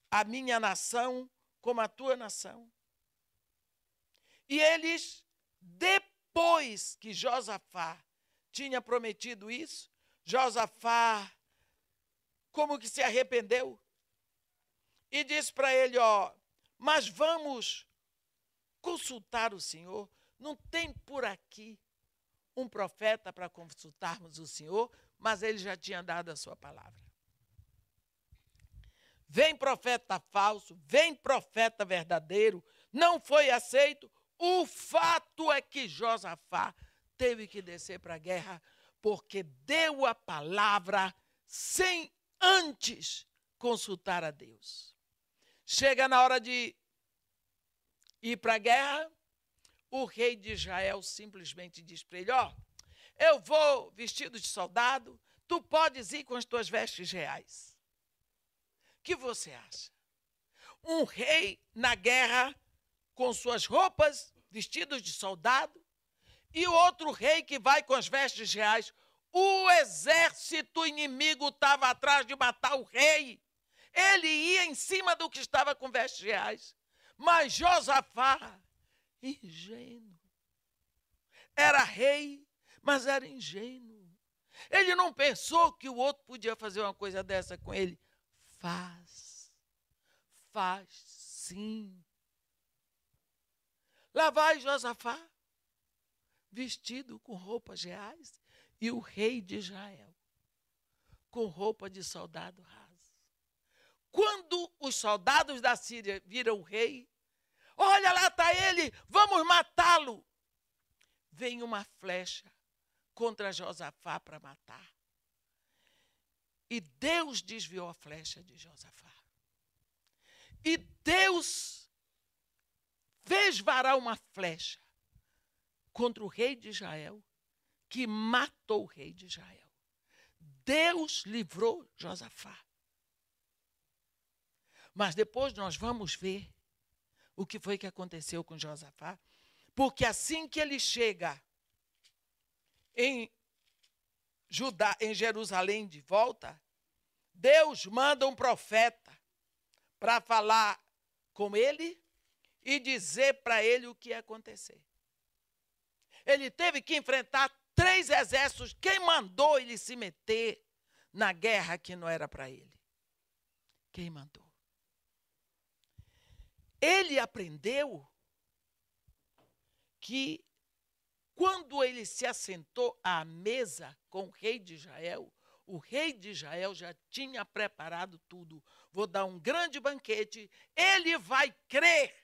a minha nação como a tua nação. E eles, depois que Josafá tinha prometido isso, Josafá como que se arrependeu e disse para ele, ó, mas vamos consultar o Senhor. Não tem por aqui um profeta para consultarmos o Senhor, mas ele já tinha dado a sua palavra. Vem profeta falso, vem profeta verdadeiro, não foi aceito. O fato é que Josafá teve que descer para a guerra porque deu a palavra sem antes consultar a Deus. Chega na hora de ir para a guerra, o rei de Israel simplesmente diz para ele: Ó, oh, eu vou vestido de soldado, tu podes ir com as tuas vestes reais. O que você acha? Um rei na guerra com suas roupas, vestidos de soldado, e outro rei que vai com as vestes reais. O exército inimigo estava atrás de matar o rei. Ele ia em cima do que estava com vestes reais. Mas Josafá, ingênuo, era rei, mas era ingênuo. Ele não pensou que o outro podia fazer uma coisa dessa com ele. Faz. Faz sim. Lá vai Josafá, vestido com roupas reais, e o rei de Israel, com roupa de soldado raso. Quando os soldados da Síria viram o rei, olha lá está ele, vamos matá-lo. Vem uma flecha contra Josafá para matar. E Deus desviou a flecha de Josafá. E Deus fez varar uma flecha contra o rei de Israel, que matou o rei de Israel. Deus livrou Josafá. Mas depois nós vamos ver o que foi que aconteceu com Josafá, porque assim que ele chega em Judá, em Jerusalém de volta, Deus manda um profeta para falar com ele e dizer para ele o que ia acontecer. Ele teve que enfrentar três exércitos. Quem mandou ele se meter na guerra que não era para ele? Quem mandou? Ele aprendeu que quando ele se assentou à mesa com o rei de Israel, o rei de Israel já tinha preparado tudo. Vou dar um grande banquete, ele vai crer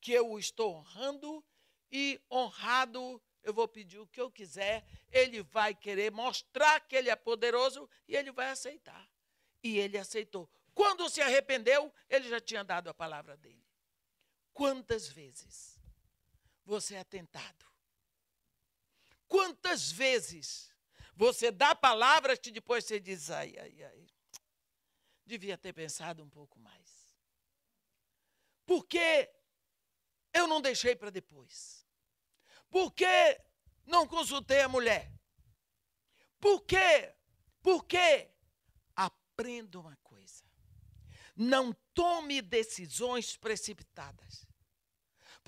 que eu o estou honrando e honrado eu vou pedir o que eu quiser, ele vai querer mostrar que ele é poderoso e ele vai aceitar. E ele aceitou. Quando se arrependeu, ele já tinha dado a palavra dele. Quantas vezes você é tentado? Quantas vezes você dá palavras que depois você diz, ai, ai, ai, devia ter pensado um pouco mais. Porque eu não deixei para depois. Por que não consultei a mulher? Por quê? Por quê? Aprenda uma coisa. Não tome decisões precipitadas.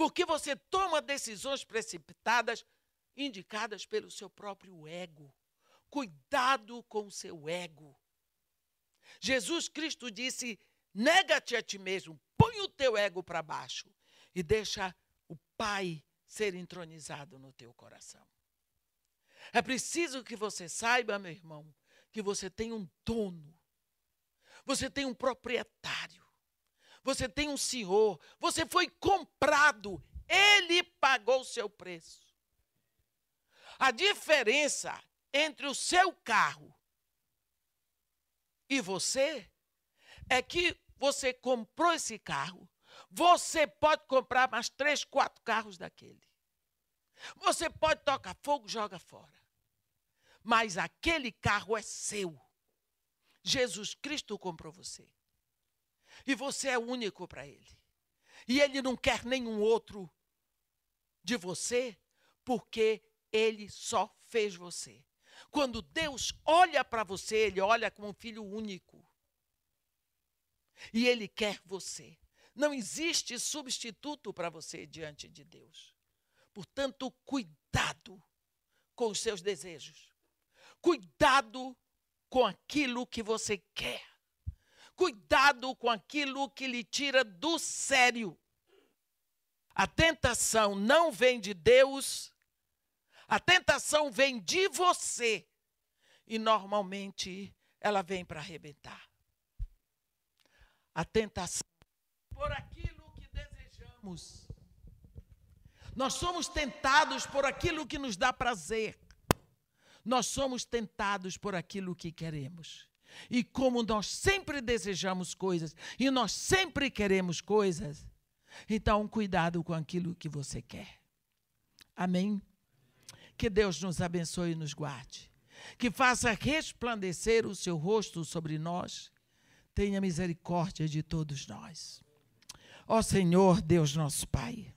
Porque você toma decisões precipitadas indicadas pelo seu próprio ego. Cuidado com o seu ego. Jesus Cristo disse: nega-te a ti mesmo, põe o teu ego para baixo e deixa o Pai ser entronizado no teu coração. É preciso que você saiba, meu irmão, que você tem um dono, você tem um proprietário, você tem um senhor, você foi comprado, ele pagou o seu preço. A diferença entre o seu carro e você é que você comprou esse carro você pode comprar mais três, quatro carros daquele. Você pode tocar fogo, joga fora. Mas aquele carro é seu. Jesus Cristo comprou você. E você é único para ele. E ele não quer nenhum outro de você, porque ele só fez você. Quando Deus olha para você, ele olha como um filho único. E ele quer você. Não existe substituto para você diante de Deus. Portanto, cuidado com os seus desejos. Cuidado com aquilo que você quer. Cuidado com aquilo que lhe tira do sério. A tentação não vem de Deus, a tentação vem de você. E normalmente ela vem para arrebentar. A tentação por aquilo que desejamos. Nós somos tentados por aquilo que nos dá prazer. Nós somos tentados por aquilo que queremos. E como nós sempre desejamos coisas e nós sempre queremos coisas, então cuidado com aquilo que você quer. Amém? Que Deus nos abençoe e nos guarde. Que faça resplandecer o seu rosto sobre nós. Tenha misericórdia de todos nós. Ó Senhor, Deus nosso Pai,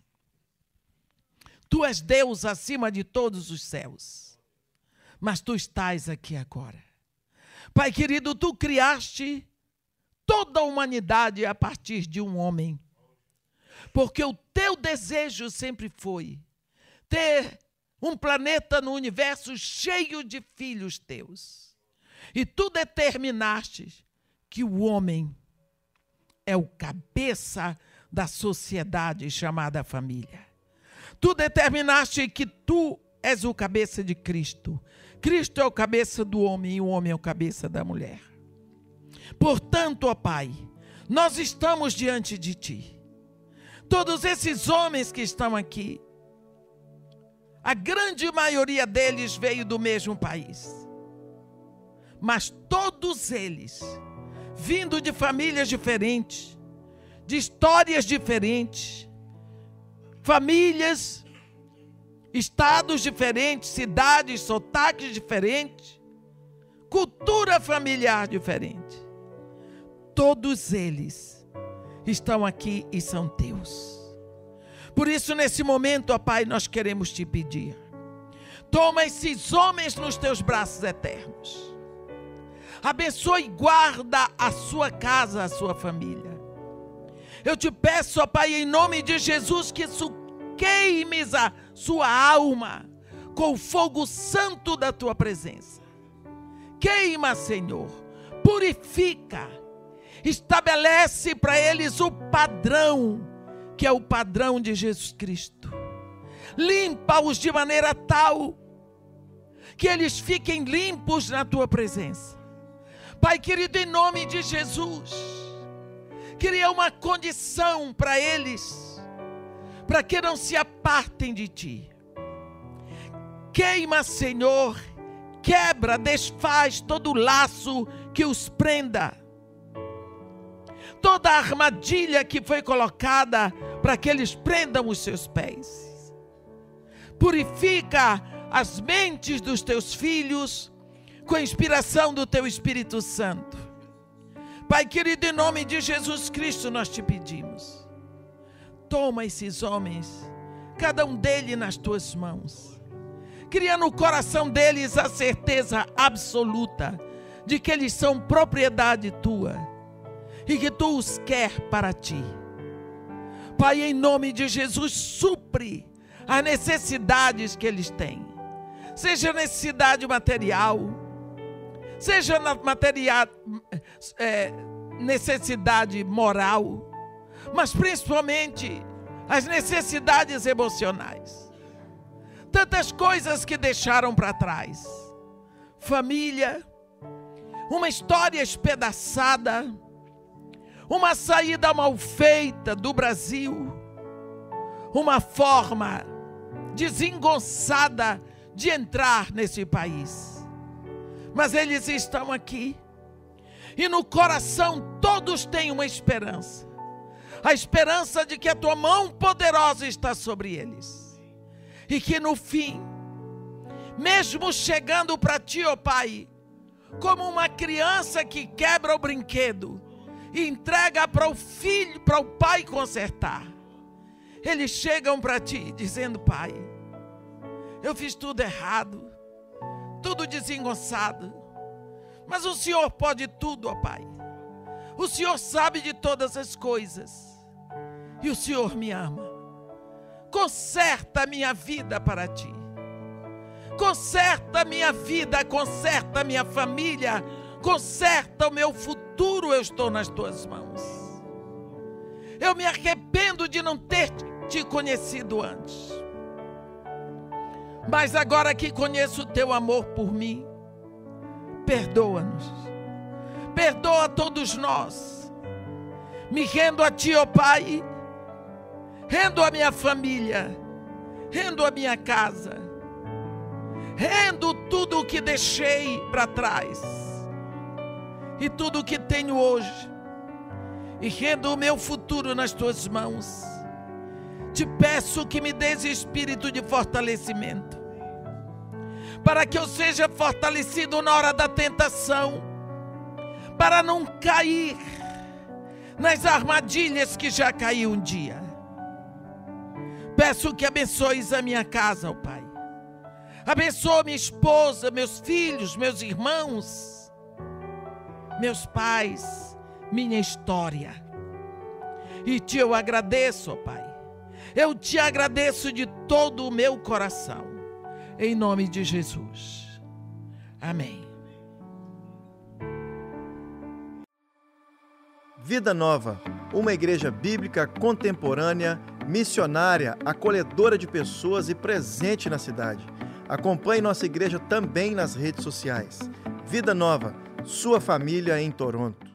Tu és Deus acima de todos os céus, mas Tu estás aqui agora. Pai querido, Tu criaste toda a humanidade a partir de um homem, porque o Teu desejo sempre foi ter um planeta no universo cheio de filhos Teus. E Tu determinaste que o homem é o cabeça da sociedade chamada família. Tu determinaste que tu és o cabeça de Cristo. Cristo é o cabeça do homem e o homem é o cabeça da mulher. Portanto, ó Pai, nós estamos diante de Ti. Todos esses homens que estão aqui, a grande maioria deles veio do mesmo país. Mas todos eles, vindo de famílias diferentes, de histórias diferentes, famílias, estados diferentes, cidades, sotaques diferentes, cultura familiar diferente. Todos eles estão aqui e são teus. Por isso, nesse momento, ó Pai, nós queremos te pedir. Toma esses homens nos teus braços eternos. Abençoe e guarda a sua casa, a sua família. Eu te peço, ó Pai, em nome de Jesus, que isso queimes a sua alma com o fogo santo da tua presença. Queima, Senhor, purifica, estabelece para eles o padrão que é o padrão de Jesus Cristo. Limpa-os de maneira tal que eles fiquem limpos na tua presença. Pai querido, em nome de Jesus, cria uma condição para eles, para que não se apartem de ti. Queima, Senhor, quebra, desfaz todo o laço que os prenda. Toda a armadilha que foi colocada para que eles prendam os seus pés. Purifica as mentes dos teus filhos com a inspiração do teu Espírito Santo. Pai querido, em nome de Jesus Cristo nós te pedimos. Toma esses homens, cada um deles nas tuas mãos. Cria no coração deles a certeza absoluta de que eles são propriedade tua e que tu os quer para ti. Pai, em nome de Jesus, supre as necessidades que eles têm, seja necessidade material, seja na material, é, necessidade moral, mas principalmente as necessidades emocionais. Tantas coisas que deixaram para trás: família, uma história espedaçada, uma saída mal feita do Brasil, uma forma desengonçada de entrar nesse país. Mas eles estão aqui. E no coração todos têm uma esperança. A esperança de que a tua mão poderosa está sobre eles. E que no fim, mesmo chegando para ti, ó oh Pai, como uma criança que quebra o brinquedo e entrega para o filho, para o pai consertar. Eles chegam para ti dizendo: Pai, eu fiz tudo errado, tudo desengonçado, mas o Senhor pode tudo, ó Pai. O Senhor sabe de todas as coisas e o Senhor me ama. Conserta a minha vida para ti. Conserta a minha vida, conserta a minha família, conserta o meu futuro, eu estou nas tuas mãos. Eu me arrependo de não ter te conhecido antes. Mas agora que conheço o teu amor por mim, perdoa-nos. Perdoa todos nós. Me rendo a ti, ó oh Pai. Rendo a minha família. Rendo a minha casa rendo tudo o que deixei para trás e tudo o que tenho hoje, e rendo o meu futuro nas tuas mãos. Te peço que me dês espírito de fortalecimento, para que eu seja fortalecido na hora da tentação, para não cair nas armadilhas que já caí um dia. Peço que abençoes a minha casa, ó Pai Abençoa minha esposa, meus filhos, meus irmãos, meus pais, minha história. E te eu agradeço, ó Pai. Eu te agradeço de todo o meu coração. Em nome de Jesus. Amém. Vida Nova, uma igreja bíblica contemporânea, missionária, acolhedora de pessoas e presente na cidade. Acompanhe nossa igreja também nas redes sociais. Vida Nova, sua família em Toronto.